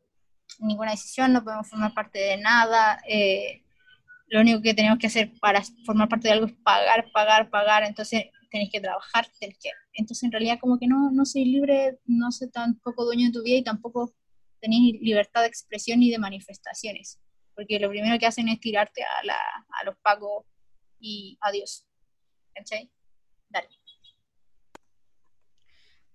ninguna decisión, no podemos formar parte de nada, eh, lo único que tenemos que hacer para formar parte de algo es pagar, pagar, pagar, entonces tenés que trabajar, tenés que... Entonces en realidad como que no, no soy libre, no soy tampoco dueño de tu vida y tampoco tenés libertad de expresión y de manifestaciones, porque lo primero que hacen es tirarte a, la, a los pagos y adiós. ¿Cachai? Dale.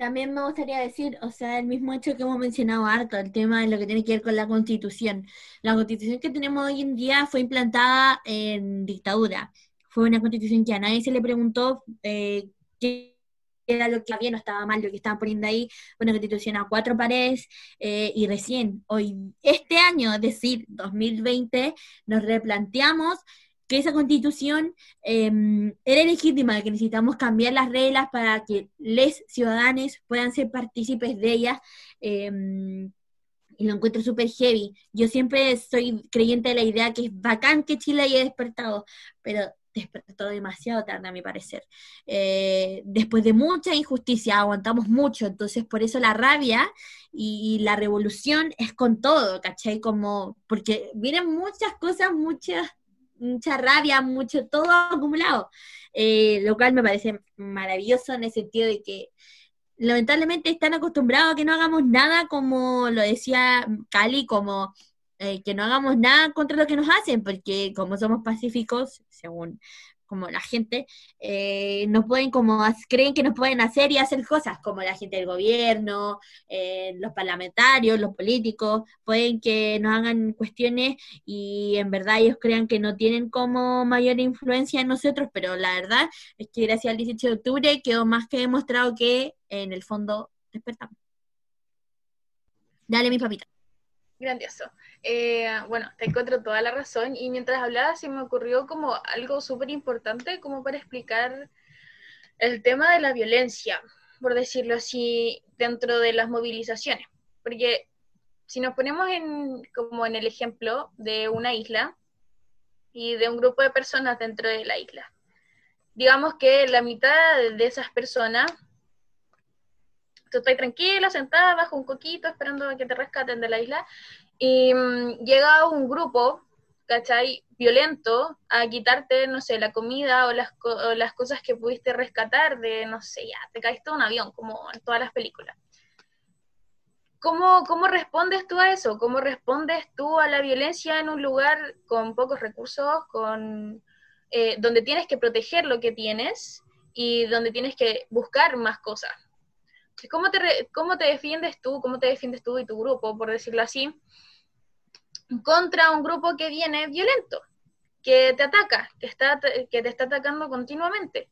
También me gustaría decir, o sea, el mismo hecho que hemos mencionado harto, el tema de lo que tiene que ver con la constitución. La constitución que tenemos hoy en día fue implantada en dictadura. Fue una constitución que a nadie se le preguntó eh, qué era lo que estaba bien o estaba mal, lo que estaban poniendo ahí. Una constitución a cuatro paredes eh, y recién, hoy, este año, es decir, 2020, nos replanteamos que esa constitución eh, era legítima, que necesitamos cambiar las reglas para que les ciudadanos puedan ser partícipes de ellas. eh, y lo encuentro súper heavy. Yo siempre soy creyente de la idea que es bacán que Chile haya despertado, pero despertó demasiado tarde, a mi parecer. Eh, después de mucha injusticia, aguantamos mucho, entonces por eso la rabia y, y la revolución es con todo, ¿cachai? Como, porque vienen muchas cosas, muchas mucha rabia, mucho, todo acumulado, eh, lo cual me parece maravilloso en el sentido de que lamentablemente están acostumbrados a que no hagamos nada, como lo decía Cali, como eh, que no hagamos nada contra lo que nos hacen, porque como somos pacíficos, según como la gente, eh, nos pueden como, creen que nos pueden hacer y hacer cosas, como la gente del gobierno, eh, los parlamentarios, los políticos, pueden que nos hagan cuestiones y en verdad ellos crean que no tienen como mayor influencia en nosotros, pero la verdad es que gracias al 18 de octubre quedó más que demostrado que en el fondo despertamos. Dale mi papita.
Grandioso. Eh, bueno, te encuentro toda la razón y mientras hablabas se me ocurrió como algo súper importante como para explicar el tema de la violencia, por decirlo así, dentro de las movilizaciones. Porque si nos ponemos en, como en el ejemplo de una isla y de un grupo de personas dentro de la isla, digamos que la mitad de esas personas tú estás tranquila, sentada bajo un coquito, esperando a que te rescaten de la isla, y mm, llega un grupo, ¿cachai? Violento a quitarte, no sé, la comida o las, co- cosas que pudiste rescatar de, no sé, ya, te caíste un avión, como en todas las películas. ¿Cómo, ¿Cómo respondes tú a eso? ¿Cómo respondes tú a la violencia en un lugar con pocos recursos, con, eh, donde tienes que proteger lo que tienes y donde tienes que buscar más cosas? ¿Cómo te, ¿Cómo te defiendes tú, cómo te defiendes tú y tu grupo, por decirlo así, contra un grupo que viene violento, que te ataca, que, está, que te está atacando continuamente?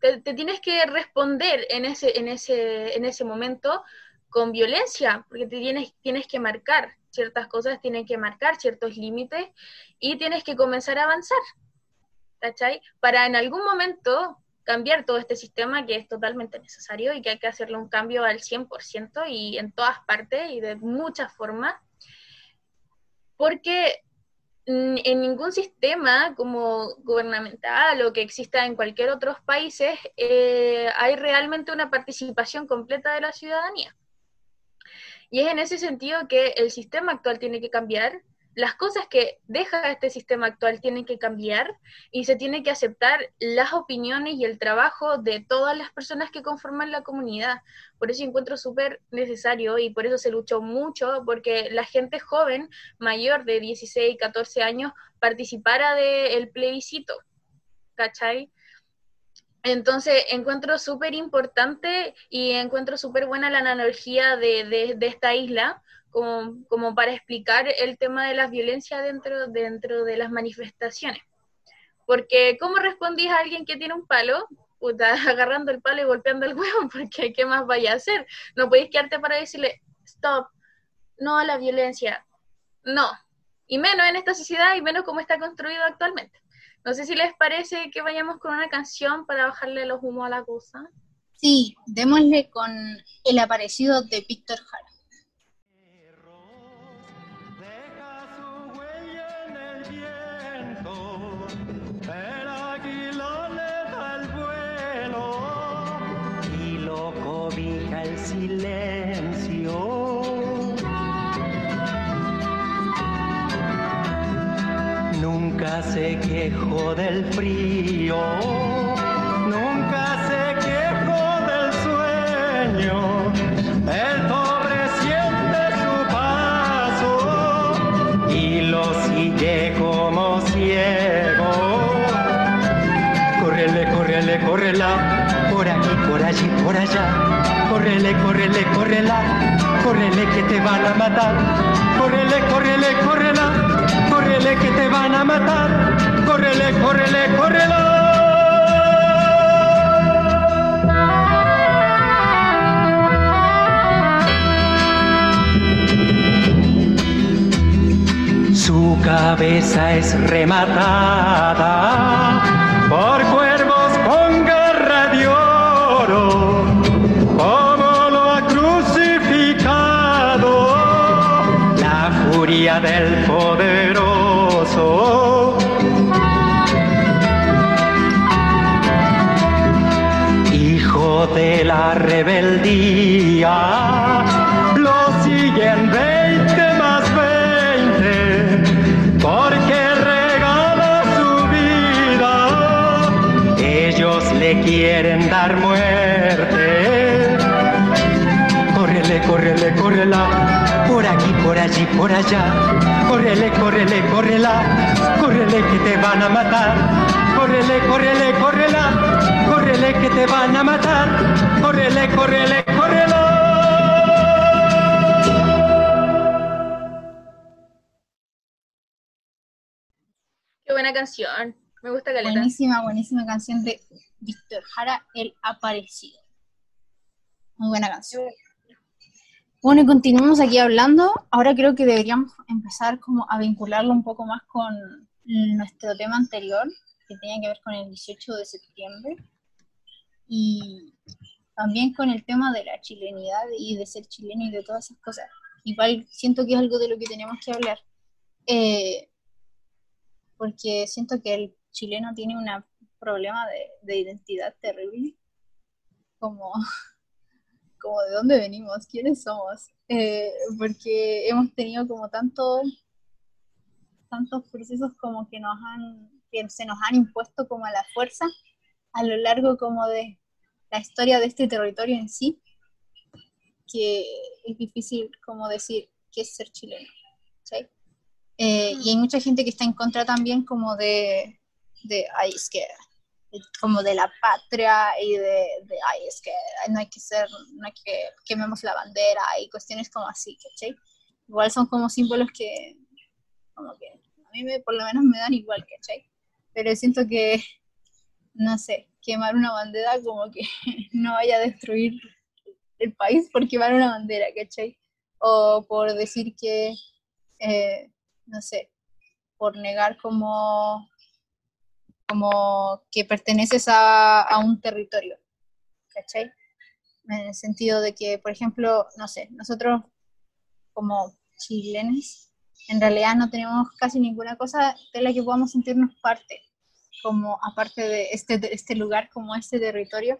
Te, te tienes que responder en ese, en, ese, en ese momento con violencia, porque te tienes, tienes que marcar ciertas cosas, tienes que marcar ciertos límites y tienes que comenzar a avanzar, ¿cachai? Para en algún momento cambiar todo este sistema que es totalmente necesario y que hay que hacerle un cambio al 100% y en todas partes y de muchas formas, porque en ningún sistema como gubernamental o que exista en cualquier otros países eh, hay realmente una participación completa de la ciudadanía. Y es en ese sentido que el sistema actual tiene que cambiar, las cosas que deja este sistema actual tienen que cambiar y se tiene que aceptar las opiniones y el trabajo de todas las personas que conforman la comunidad. Por eso encuentro súper necesario y por eso se luchó mucho, porque la gente joven, mayor de 16, 14 años, participara del plebiscito. ¿Cachai? Entonces encuentro súper importante y encuentro súper buena la analogía de, de, esta isla como, como, para explicar el tema de las violencias dentro, dentro de las manifestaciones. Porque ¿cómo respondís a alguien que tiene un palo? Puta, agarrando el palo y golpeando el huevo, porque ¿qué más vaya a hacer? No podéis quedarte para decirle, stop, no a la violencia, no. Y menos en esta sociedad y menos como está construido actualmente. No sé si les parece que vayamos con una canción para bajarle los humos a la cosa.
Sí, démosle con el aparecido de Víctor Jara.
Se quejó del frío, nunca se quejó del sueño. El pobre siente su paso y lo sigue como ciego. Córrele, córrele, córrela, por aquí, por allí, por allá. Córrele, córrele, córrela, córrele que te van a matar. Córrele, córrele, córrela córrele que te van a matar, córrele, córrele, córrele. Su cabeza es rematada por cuervos con garra de oro, como lo ha crucificado la furia del rebeldía, lo siguen 20 más 20, porque regala su vida. Ellos le quieren dar muerte. Córrele, córrele, córrela, por aquí, por allí, por allá. Córrele, córrele, córrela, córrele que te van a matar. Córrele, córrele, córrela, córrele que te van a matar. Córrele, córrele, córrela.
Qué buena canción. Me gusta Caleta.
Buenísima, buenísima canción de Víctor Jara, El Aparecido. Muy buena canción. Bueno, y continuamos aquí hablando. Ahora creo que deberíamos empezar como a vincularlo un poco más con nuestro tema anterior, que tenía que ver con el 18 de septiembre. Y también con el tema de la chilenidad y de ser chileno y de todas esas cosas. Igual siento que es algo de lo que tenemos que hablar. Eh, porque siento que el chileno tiene un problema de, de identidad terrible. Como como de dónde venimos, quiénes somos, eh, porque hemos tenido como tantos tantos procesos como que nos han, que se nos han impuesto como a la fuerza a lo largo como de la historia de este territorio en sí, que es difícil como decir qué es ser chileno. ¿sí? Eh, y hay mucha gente que está en contra también como de, de ay, es que como de la patria y de, de, ay, es que no hay que ser, no hay que quememos la bandera y cuestiones como así, ¿cachai? Igual son como símbolos que, como que a mí me, por lo menos me dan igual, ¿cachai? Pero siento que, no sé, quemar una bandera como que no vaya a destruir el país por quemar una bandera, ¿cachai? O por decir que, eh, no sé, por negar como, como que perteneces a, a un territorio, ¿cachai? En el sentido de que, por ejemplo, no sé, nosotros como chilenos, en realidad no tenemos casi ninguna cosa de la que podamos sentirnos parte, como aparte de este, de este lugar, como este territorio,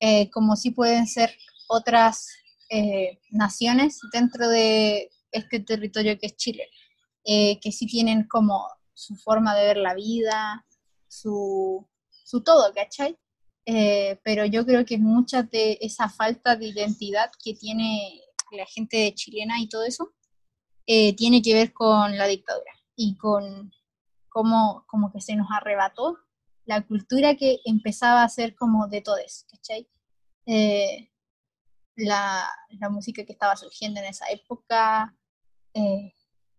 eh, como si pueden ser otras eh, naciones dentro de este territorio que es Chile, eh, que sí tienen como su forma de ver la vida, su, su todo, ¿cachai? pero yo creo que mucha de esa falta de identidad que tiene la gente chilena y todo eso, tiene que ver con la dictadura y con cómo como que se nos arrebató la cultura que empezaba a ser como de todos, ¿cachai? Eh, la, la, música que estaba surgiendo en esa época, eh,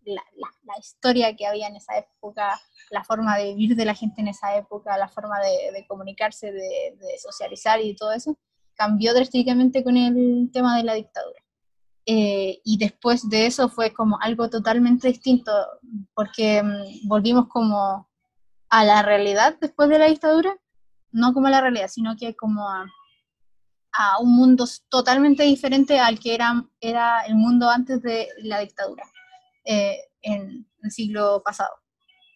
la, la, historia que había en esa época, la forma de vivir de la gente en esa época, la forma de, de comunicarse, de, de, socializar y todo eso, cambió drásticamente con el tema de la dictadura. Eh, y después de eso fue como algo totalmente distinto, porque mm, volvimos como a la realidad después de la dictadura, no como a la realidad, sino que como a, a un mundo totalmente diferente al que era, era el mundo antes de la dictadura, eh, en el siglo pasado,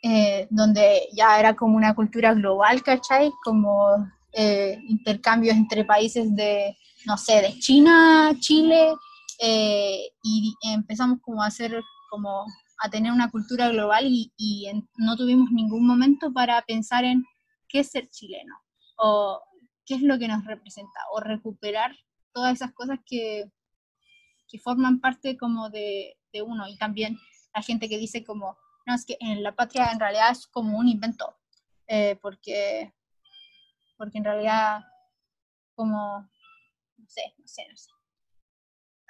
eh, donde ya era como una cultura global, ¿cachai? Como eh, intercambios entre países de, no sé, de China, Chile, y empezamos como a hacer como a tener una cultura global y, no tuvimos ningún momento para pensar en qué es ser chileno o qué es lo que nos representa o recuperar todas esas cosas que, que forman parte como de, de, uno y también la gente que dice como, no, es que en la patria en realidad es como un invento, eh, porque, porque en realidad como, no sé, no sé, no sé.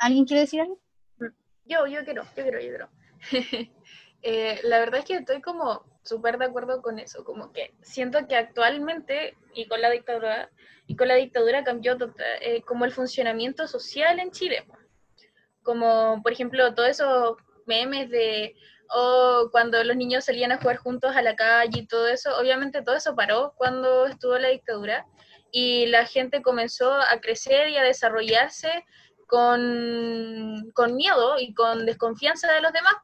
¿Alguien quiere decir algo?
Yo, yo quiero, yo quiero, yo quiero. Eh, la verdad es que estoy como súper de acuerdo con eso, como que siento que actualmente y con la dictadura y con la dictadura cambió eh, como el funcionamiento social en Chile, como por ejemplo todos esos memes de o cuando los niños salían a jugar juntos a la calle y todo eso, obviamente todo eso paró cuando estuvo la dictadura y la gente comenzó a crecer y a desarrollarse con, con miedo y con desconfianza de los demás.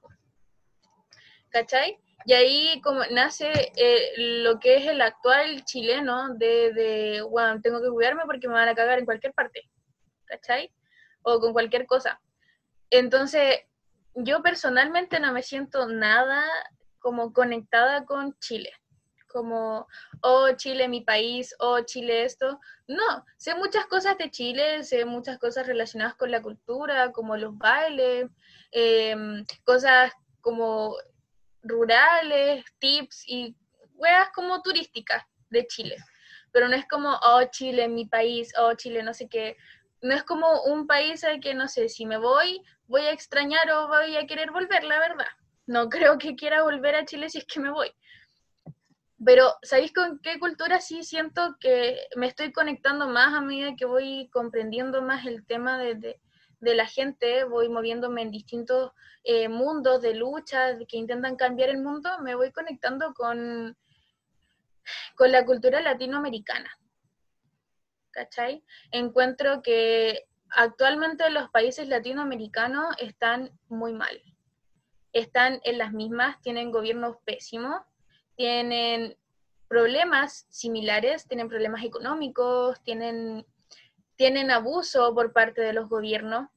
¿Cachai? Y ahí como nace eh, lo que es el actual chileno de, de, bueno, tengo que cuidarme porque me van a cagar en cualquier parte, ¿cachai? O con cualquier cosa. Entonces, yo personalmente no me siento nada como conectada con Chile como, oh, Chile, mi país, oh, Chile, esto. No, sé muchas cosas de Chile, sé muchas cosas relacionadas con la cultura, como los bailes, em, cosas como rurales, tips y weas como turísticas de Chile. Pero no es como, oh, Chile, mi país, oh, Chile, no sé qué. No es como un país al que, no sé, si me voy, voy a extrañar o voy a querer volver, la verdad. No creo que quiera volver a Chile si es que me voy. Pero, ¿sabéis con qué cultura sí siento que me estoy conectando más a medida que voy comprendiendo más el tema de, de, la gente? Voy moviéndome en distintos eh, mundos de lucha que intentan cambiar el mundo, me voy conectando con, con la cultura latinoamericana. ¿Cachai? Encuentro que actualmente los países latinoamericanos están muy mal. Están en las mismas, tienen gobiernos pésimos tienen problemas similares, tienen problemas económicos, tienen, tienen abuso por parte de los gobiernos.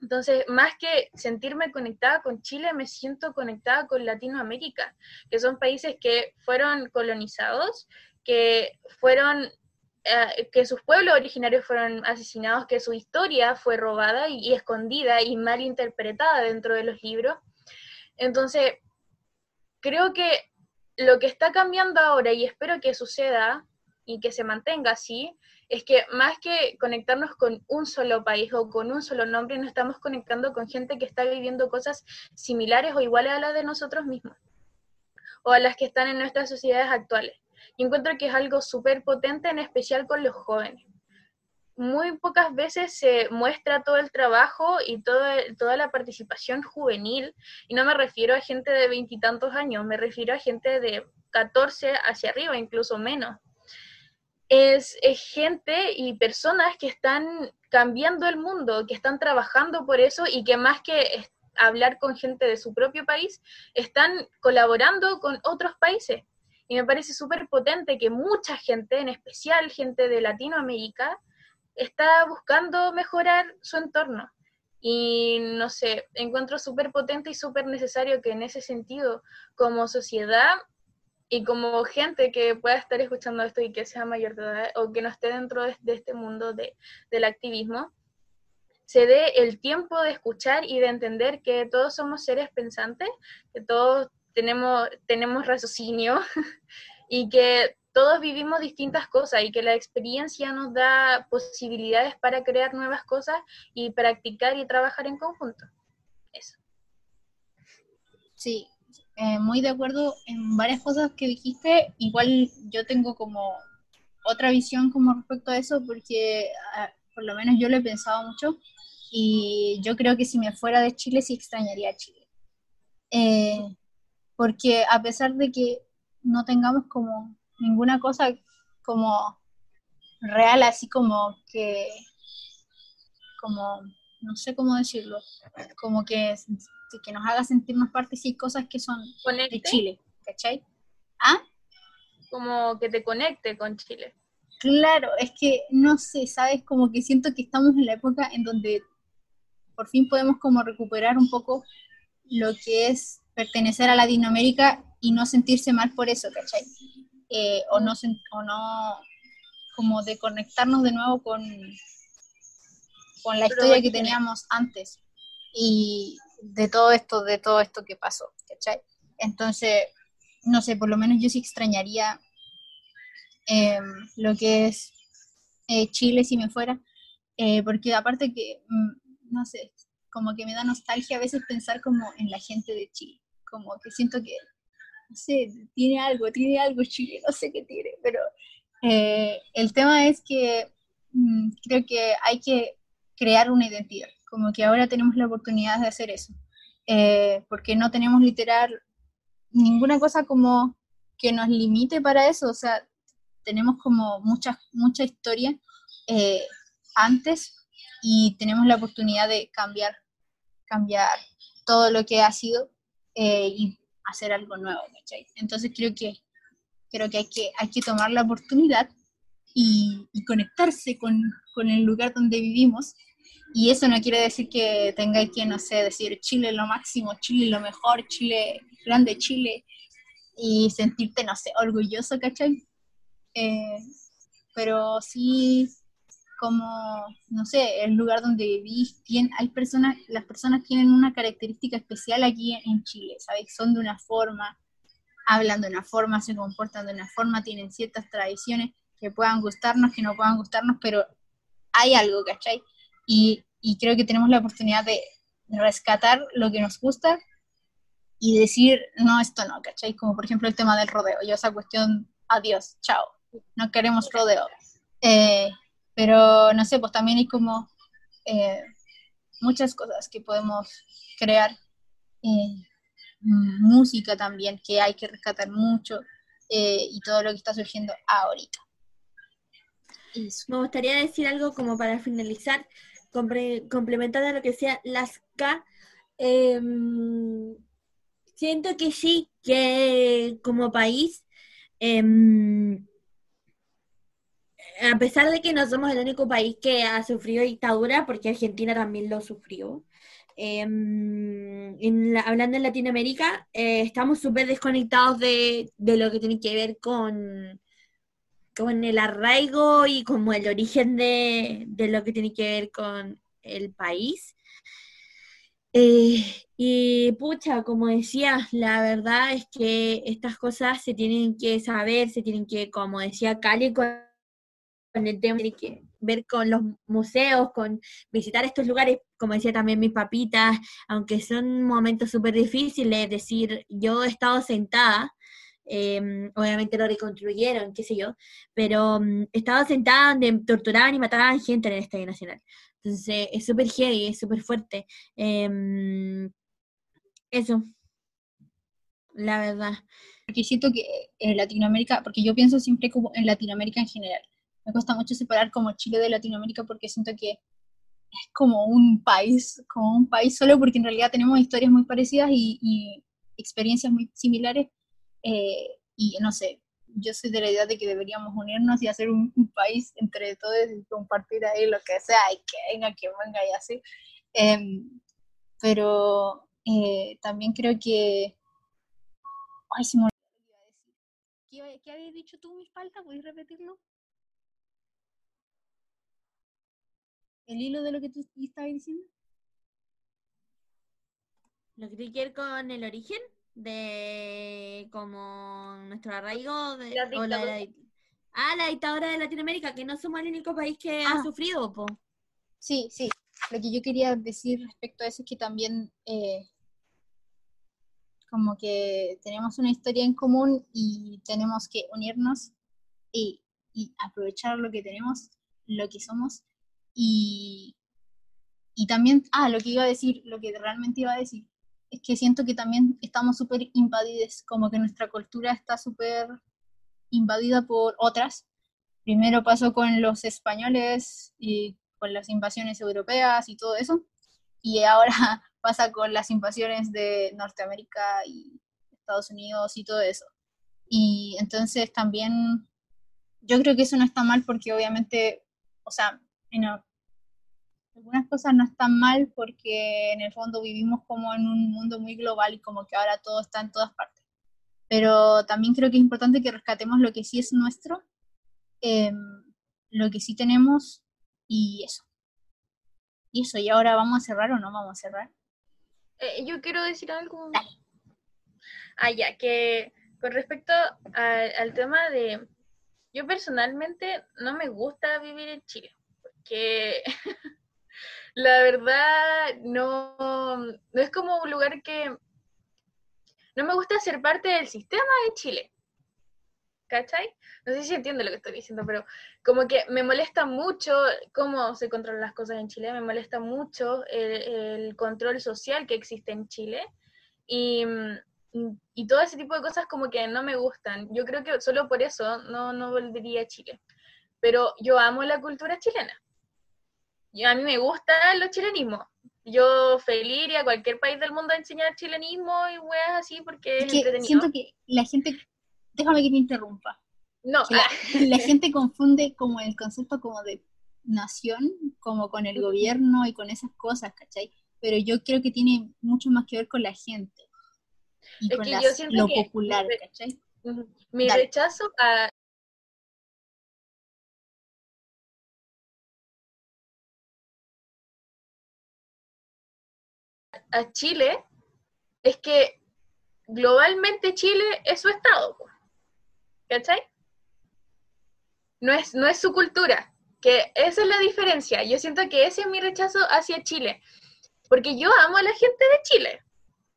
Entonces, más que sentirme conectada con Chile, me siento conectada con Latinoamérica, que son países que fueron colonizados, que fueron eh, que sus pueblos originarios fueron asesinados, que su historia fue robada y, y escondida y mal interpretada dentro de los libros. Entonces, creo que lo que está cambiando ahora, y espero que suceda y que se mantenga así, es que más que conectarnos con un solo país o con un solo nombre, nos estamos conectando con gente que está viviendo cosas similares o iguales a las de nosotros mismos, o a las que están en nuestras sociedades actuales. Y encuentro que es algo súper potente, en especial con los jóvenes. Muy pocas veces se muestra todo el trabajo y todo, toda la participación juvenil, y no me refiero a gente de veintitantos años, me refiero a gente de 14 hacia arriba, incluso menos. Es, es, gente y personas que están cambiando el mundo, que están trabajando por eso y que más que hablar con gente de su propio país, están colaborando con otros países. Y me parece súper potente que mucha gente, en especial gente de Latinoamérica, está buscando mejorar su entorno. Y no sé, encuentro súper potente y súper necesario que en ese sentido, como sociedad y como gente que pueda estar escuchando esto y que sea mayor de edad o que no esté dentro de, este mundo de, del activismo, se dé el tiempo de escuchar y de entender que todos somos seres pensantes, que todos tenemos, tenemos raciocinio y que todos vivimos distintas cosas y que la experiencia nos da posibilidades para crear nuevas cosas y practicar y trabajar en conjunto. Eso.
Sí, eh, muy de acuerdo en varias cosas que dijiste. Igual yo tengo como otra visión como respecto a eso porque ah, por lo menos yo lo he pensado mucho y yo creo que si me fuera de Chile sí extrañaría a Chile. Eh, porque a pesar de que no tengamos como ninguna cosa como real, así como que, como, no sé cómo decirlo, como que, que nos haga sentirnos parte, sí, cosas que son de Chile, ¿cachai? ¿Ah?
Como que te conecte con Chile.
Claro, es que, no sé, ¿sabes? Como que siento que estamos en la época en donde por fin podemos como recuperar un poco lo que es pertenecer a Latinoamérica y no sentirse mal por eso, ¿cachai? Eh, o, no, o no, como de conectarnos de nuevo con, con la historia que teníamos antes y de todo esto, de todo esto que pasó, ¿cachai? Entonces, no sé, por lo menos yo sí extrañaría em, lo que es eh, Chile si me fuera, eh, porque aparte que, mm, no sé, como que me da nostalgia a veces pensar como en la gente de Chile como que siento que, no sé, tiene algo, tiene algo Chile, no sé qué tiene, pero eh, el tema es que mm, creo que hay que crear una identidad, como que ahora tenemos la oportunidad de hacer eso, eh, porque no tenemos literal ninguna cosa como que nos limite para eso, o sea, tenemos como mucha, mucha historia eh, antes y tenemos la oportunidad de cambiar, cambiar todo lo que ha sido y hacer algo nuevo, Entonces creo que, creo que, hay, que hay que tomar la oportunidad y, conectarse con, con, el lugar donde vivimos. Y eso no quiere decir que tengáis que, no sé, decir Chile lo máximo, Chile lo mejor, Chile grande, Chile, y sentirte, no sé, orgulloso, ¿cachai? Eh, pero sí como, no sé, el lugar donde vivís, hay personas, las personas tienen una característica especial aquí en, Chile, ¿sabes? Son de una forma, hablan de una forma, se comportan de una forma, tienen ciertas tradiciones que puedan gustarnos, que no puedan gustarnos, pero hay algo, ¿cachai? Y, y creo que tenemos la oportunidad de rescatar lo que nos gusta y decir, no, esto no, ¿cachai? Como por ejemplo el tema del rodeo. Yo esa cuestión, adiós, chao, no queremos rodeo. Eh, pero no sé, pues también hay como eh, muchas cosas que podemos crear. Eh, música también, que hay que rescatar mucho, eh, y todo lo que está surgiendo ahorita.
Me gustaría decir algo como para finalizar, complementando lo que sea las K. Em, siento que sí, que como país em, a pesar de que no somos el único país que ha sufrido dictadura, porque Argentina también lo sufrió, em, hablando en Latinoamérica, eh, estamos súper desconectados de, lo que tiene que ver con, con el arraigo y como el origen de, lo que tiene que ver con el país. Eh, y pucha, como decía, la verdad es que estas cosas se tienen que saber, se tienen que, como decía Cali, con el tema, tiene que ver con los museos, con visitar estos lugares, como decía también mis papitas, aunque son momentos súper difíciles, es decir, yo he estado sentada em, obviamente lo reconstruyeron, qué sé yo, pero mm, estaba sentada donde torturaban y mataban gente en el Estadio Nacional. Entonces es súper heavy, es súper fuerte. Em, eso, la verdad.
Porque siento que en Latinoamérica, porque yo pienso siempre como en Latinoamérica en general. Me cuesta mucho separar como Chile de Latinoamérica porque siento que es como un país, como un país solo porque en realidad tenemos historias muy parecidas y, y experiencias muy similares. eh, y no sé, yo soy de la idea de que deberíamos unirnos y hacer un, un país entre todos y compartir ahí lo que sea y que venga, que venga y así. Em, pero eh, también creo que... Ay, se me. ¿Qué, qué habías dicho tú, mi falta? ¿Puedes repetirlo? ¿El hilo de lo que tú estabas diciendo?
Lo que tiene que ver con el origen de como nuestro arraigo de,
La
o la ah, la dictadura de Latinoamérica, que no somos el único país que ha
Ah.
sufrido, po.
Sí, sí. Lo que yo quería decir respecto a eso es que también eh, como que tenemos una historia en común y tenemos que unirnos y, y aprovechar lo que tenemos, lo que somos. Y, y también, ah, lo que iba a decir, lo que realmente iba a decir, es que siento que también estamos súper invadidos, como que nuestra cultura está súper invadida por otras. Primero pasó con los españoles y con las invasiones europeas y todo eso, y ahora pasa con las invasiones de Norteamérica y Estados Unidos y todo eso. Y entonces también yo creo que eso no está mal porque obviamente, o sea, en a- algunas cosas no están mal porque en el fondo vivimos como en un mundo muy global y como que ahora todo está en todas partes. Pero también creo que es importante que rescatemos lo que sí es nuestro, em, lo que sí tenemos y eso. Y eso, ¿y ahora vamos a cerrar o no vamos a cerrar?
Eh, yo quiero decir algo.
Dale.
Ah, ya, que con respecto a- al tema de. Yo personalmente no me gusta vivir en Chile, porque la verdad no, no es como un lugar que. No me gusta ser parte del sistema de Chile. ¿Cachai? No sé si entiende lo que estoy diciendo, pero como que me molesta mucho cómo se controlan las cosas en Chile, me molesta mucho el, el control social que existe en Chile y, y todo ese tipo de cosas como que no me gustan. Yo creo que solo por eso no, no volvería a Chile. Pero yo amo la cultura chilena. Yo, a mí me gusta los chilenismos. Yo feliz iría a cualquier país del mundo a enseñar chilenismo y weas así porque es,
Es que
entretenido.
siento que la gente, déjame que te interrumpa,
No,
la, la gente confunde como el concepto como de nación, como con el gobierno y con esas cosas, ¿cachai? Pero yo creo que tiene mucho más que ver con la gente y
Es
con
que
las-
yo siento
lo
que-
popular, ¿cachai?
Mi
Dale.
rechazo a... a Chile es que globalmente Chile es su estado. ¿cachai? No es, no es su cultura, que esa es la diferencia. Yo siento que ese es mi rechazo hacia Chile, porque yo amo a la gente de Chile,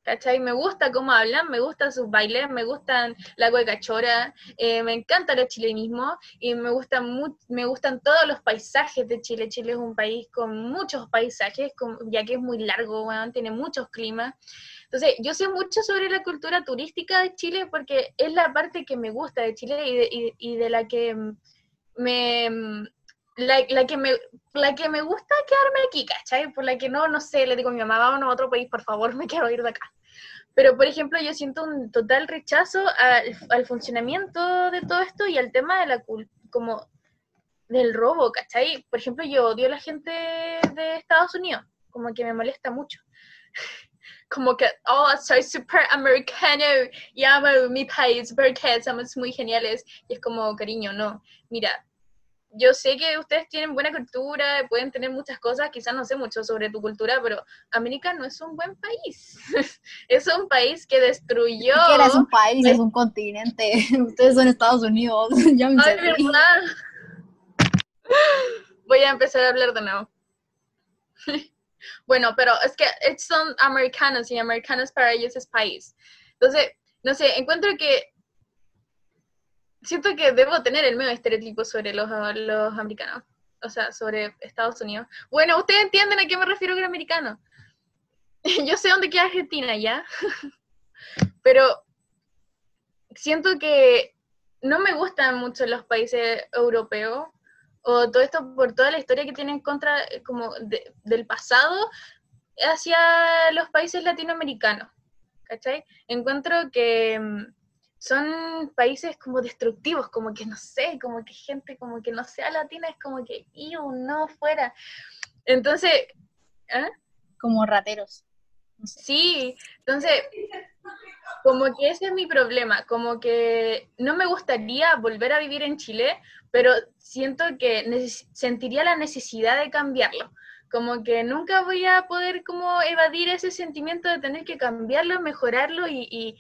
¿cachai? Me gusta cómo hablan, me gustan sus bailes, me gustan la cueca chora, eh, me encanta el chilenismo y me gustan, me gustan todos los paisajes de Chile. Chile es un país con muchos paisajes, ya que es muy largo, weón, tiene muchos climas. Entonces, yo sé mucho sobre la cultura turística de Chile porque es la parte que me gusta de Chile y de, y- y de la que mm, me... mm, La, la que me, la que me gusta quedarme aquí, ¿cachai? Por la que no, no sé, le digo a mi mamá, vámonos a otro país, por favor, me quiero ir de acá. Pero, por ejemplo, yo siento un total rechazo al, funcionamiento de todo esto y al tema de la como del robo, ¿cachai? Por ejemplo, yo odio a la gente de Estados Unidos, como que me molesta mucho. Como que, oh, soy super americano y amo mi país porque somos muy geniales. Y es como, cariño, no. Mira, yo sé que ustedes tienen buena cultura, pueden tener muchas cosas, quizás no sé mucho sobre tu cultura, pero América no es un buen país. es un país que destruyó.
Es un país, es un continente. Ustedes son Estados Unidos.
Ay, verdad. Voy a empezar a hablar de nuevo. bueno, pero es que son americanos y americanos para ellos es país. Entonces, no sé, encuentro que siento que debo tener el medio estereotipo sobre los, los americanos, o sea, sobre Estados Unidos. Bueno, ustedes entienden a qué me refiero con americano. Yo sé dónde queda Argentina, ¿ya? Pero siento que no me gustan mucho los países europeos o todo esto por toda la historia que tienen contra eh, como del pasado hacia los países latinoamericanos. ¿Cachai? Encuentro que mm, son países como destructivos, como que no sé, como que gente como que no sea latina es como que, yo no fuera. Entonces, ¿eh?
Como rateros.
Sí, entonces, como que ese es mi problema, como que no me gustaría volver a vivir en Chile, pero siento que sentiría la necesidad de cambiarlo. Como que nunca voy a poder como evadir ese sentimiento de tener que cambiarlo, mejorarlo y y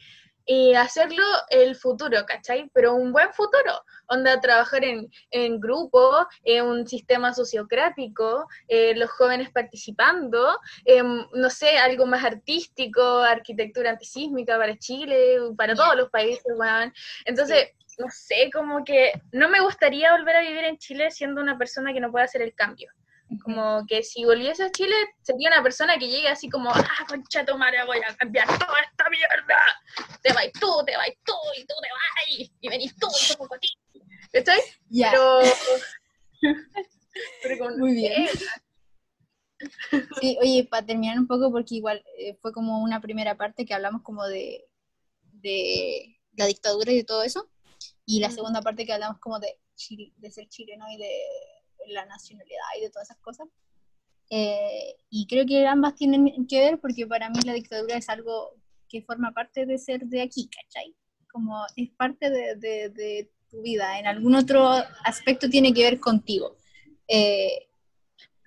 hacerlo el futuro, ¿cachai? Pero un buen futuro, onda trabajar en, en grupo, en un sistema sociocrático, eh, los jóvenes participando, em, no sé, algo más artístico, arquitectura antisísmica para Chile, para todos los países, weón. Entonces, no sé, como que no me gustaría volver a vivir en Chile siendo una persona que no pueda hacer el cambio. Como que si volviese a Chile, sería una persona que llegue así como, ah, concha tu madre, voy a cambiar toda esta mierda. Te vais tú, te vais tú, y tú te vas, y venís tú, y como ti. ¿Cachai?
Ya.
Pero... Pero con...
Muy bien. Sí, oye, para terminar un poco, porque igual eh, fue como una primera parte que hablamos como de, de la dictadura y de todo eso, y la segunda parte que hablamos como de, de ser chileno y de la nacionalidad y de todas esas cosas. Eh, y creo que ambas tienen que ver porque para mí la dictadura es algo que forma parte de ser de aquí, ¿cachai? Como es parte de, de, tu vida, en algún otro aspecto tiene que ver contigo. Eh,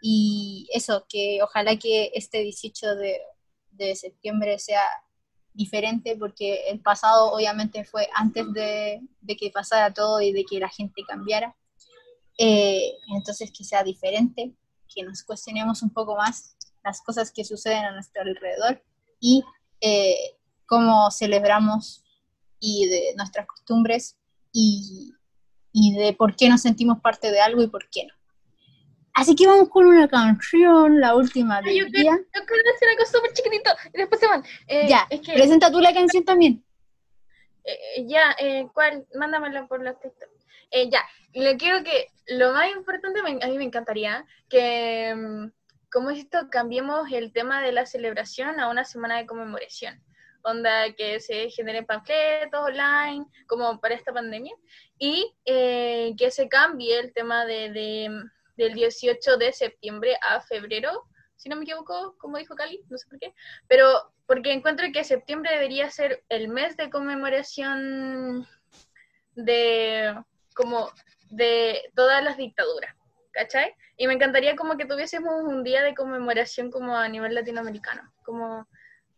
y eso, que ojalá que este 18 de, de, septiembre sea diferente porque el pasado obviamente fue antes de, de que pasara todo y de que la gente cambiara. Eh, entonces que sea diferente, que nos cuestionemos un poco más las cosas que suceden a nuestro alrededor y eh, cómo celebramos y de nuestras costumbres y, y, de por qué nos sentimos parte de algo y por qué no. Así que vamos con una canción, la última
del yo día. Yo quiero decir algo súper chiquitito y después se van.
Eh, ya, es que, presenta tú la canción también.
ya, ¿cuál? Mándamela por la texto. ya, le quiero que lo más importante, a mí me encantaría que, mm, como esto, cambiemos el tema de la celebración a una semana de conmemoración. Onda que se generen panfletos online, como para esta pandemia, y eh, que se cambie el tema de, del 18 de septiembre a febrero, si no me equivoco, como dijo Cali, no sé por qué, pero porque encuentro que septiembre debería ser el mes de conmemoración de como de todas las dictaduras, ¿cachai? Y me encantaría como que tuviésemos un día de conmemoración como a nivel latinoamericano, como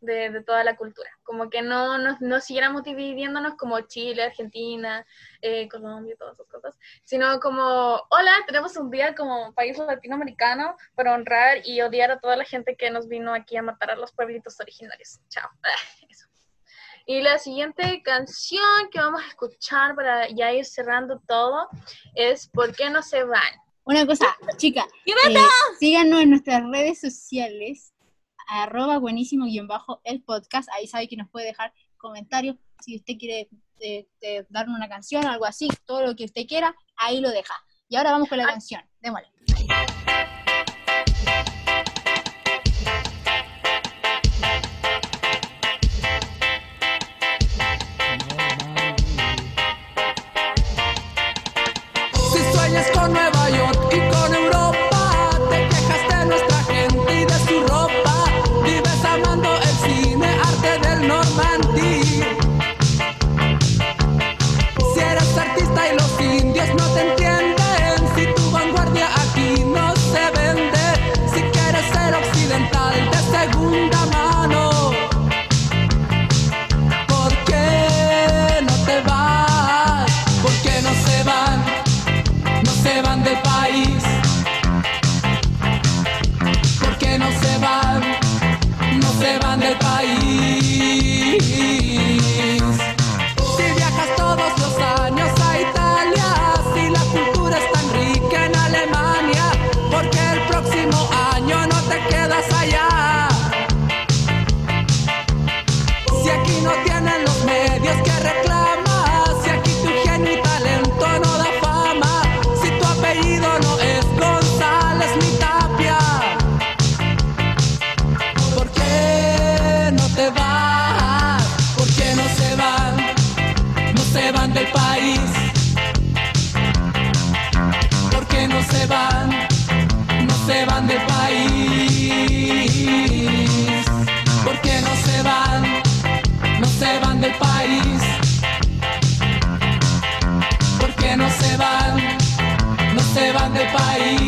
de, toda la cultura, como que no, nos, no siguiéramos dividiéndonos como Chile, Argentina, eh, Colombia, todas esas cosas, sino como, hola, tenemos un día como país latinoamericano para honrar y odiar a toda la gente que nos vino aquí a matar a los pueblitos originarios. Chao. Eso. Y la siguiente canción que vamos a escuchar para ya ir cerrando todo es ¿Por qué no se van?
Una cosa, chica, eh, síganos en nuestras redes sociales, arroba buenísimo guion bajo el podcast, ahí sabe que nos puede dejar comentarios, si usted quiere eh, eh, darnos una canción o algo así, todo lo que usted quiera, ahí lo deja. Y ahora vamos con la canción, démosle.
Se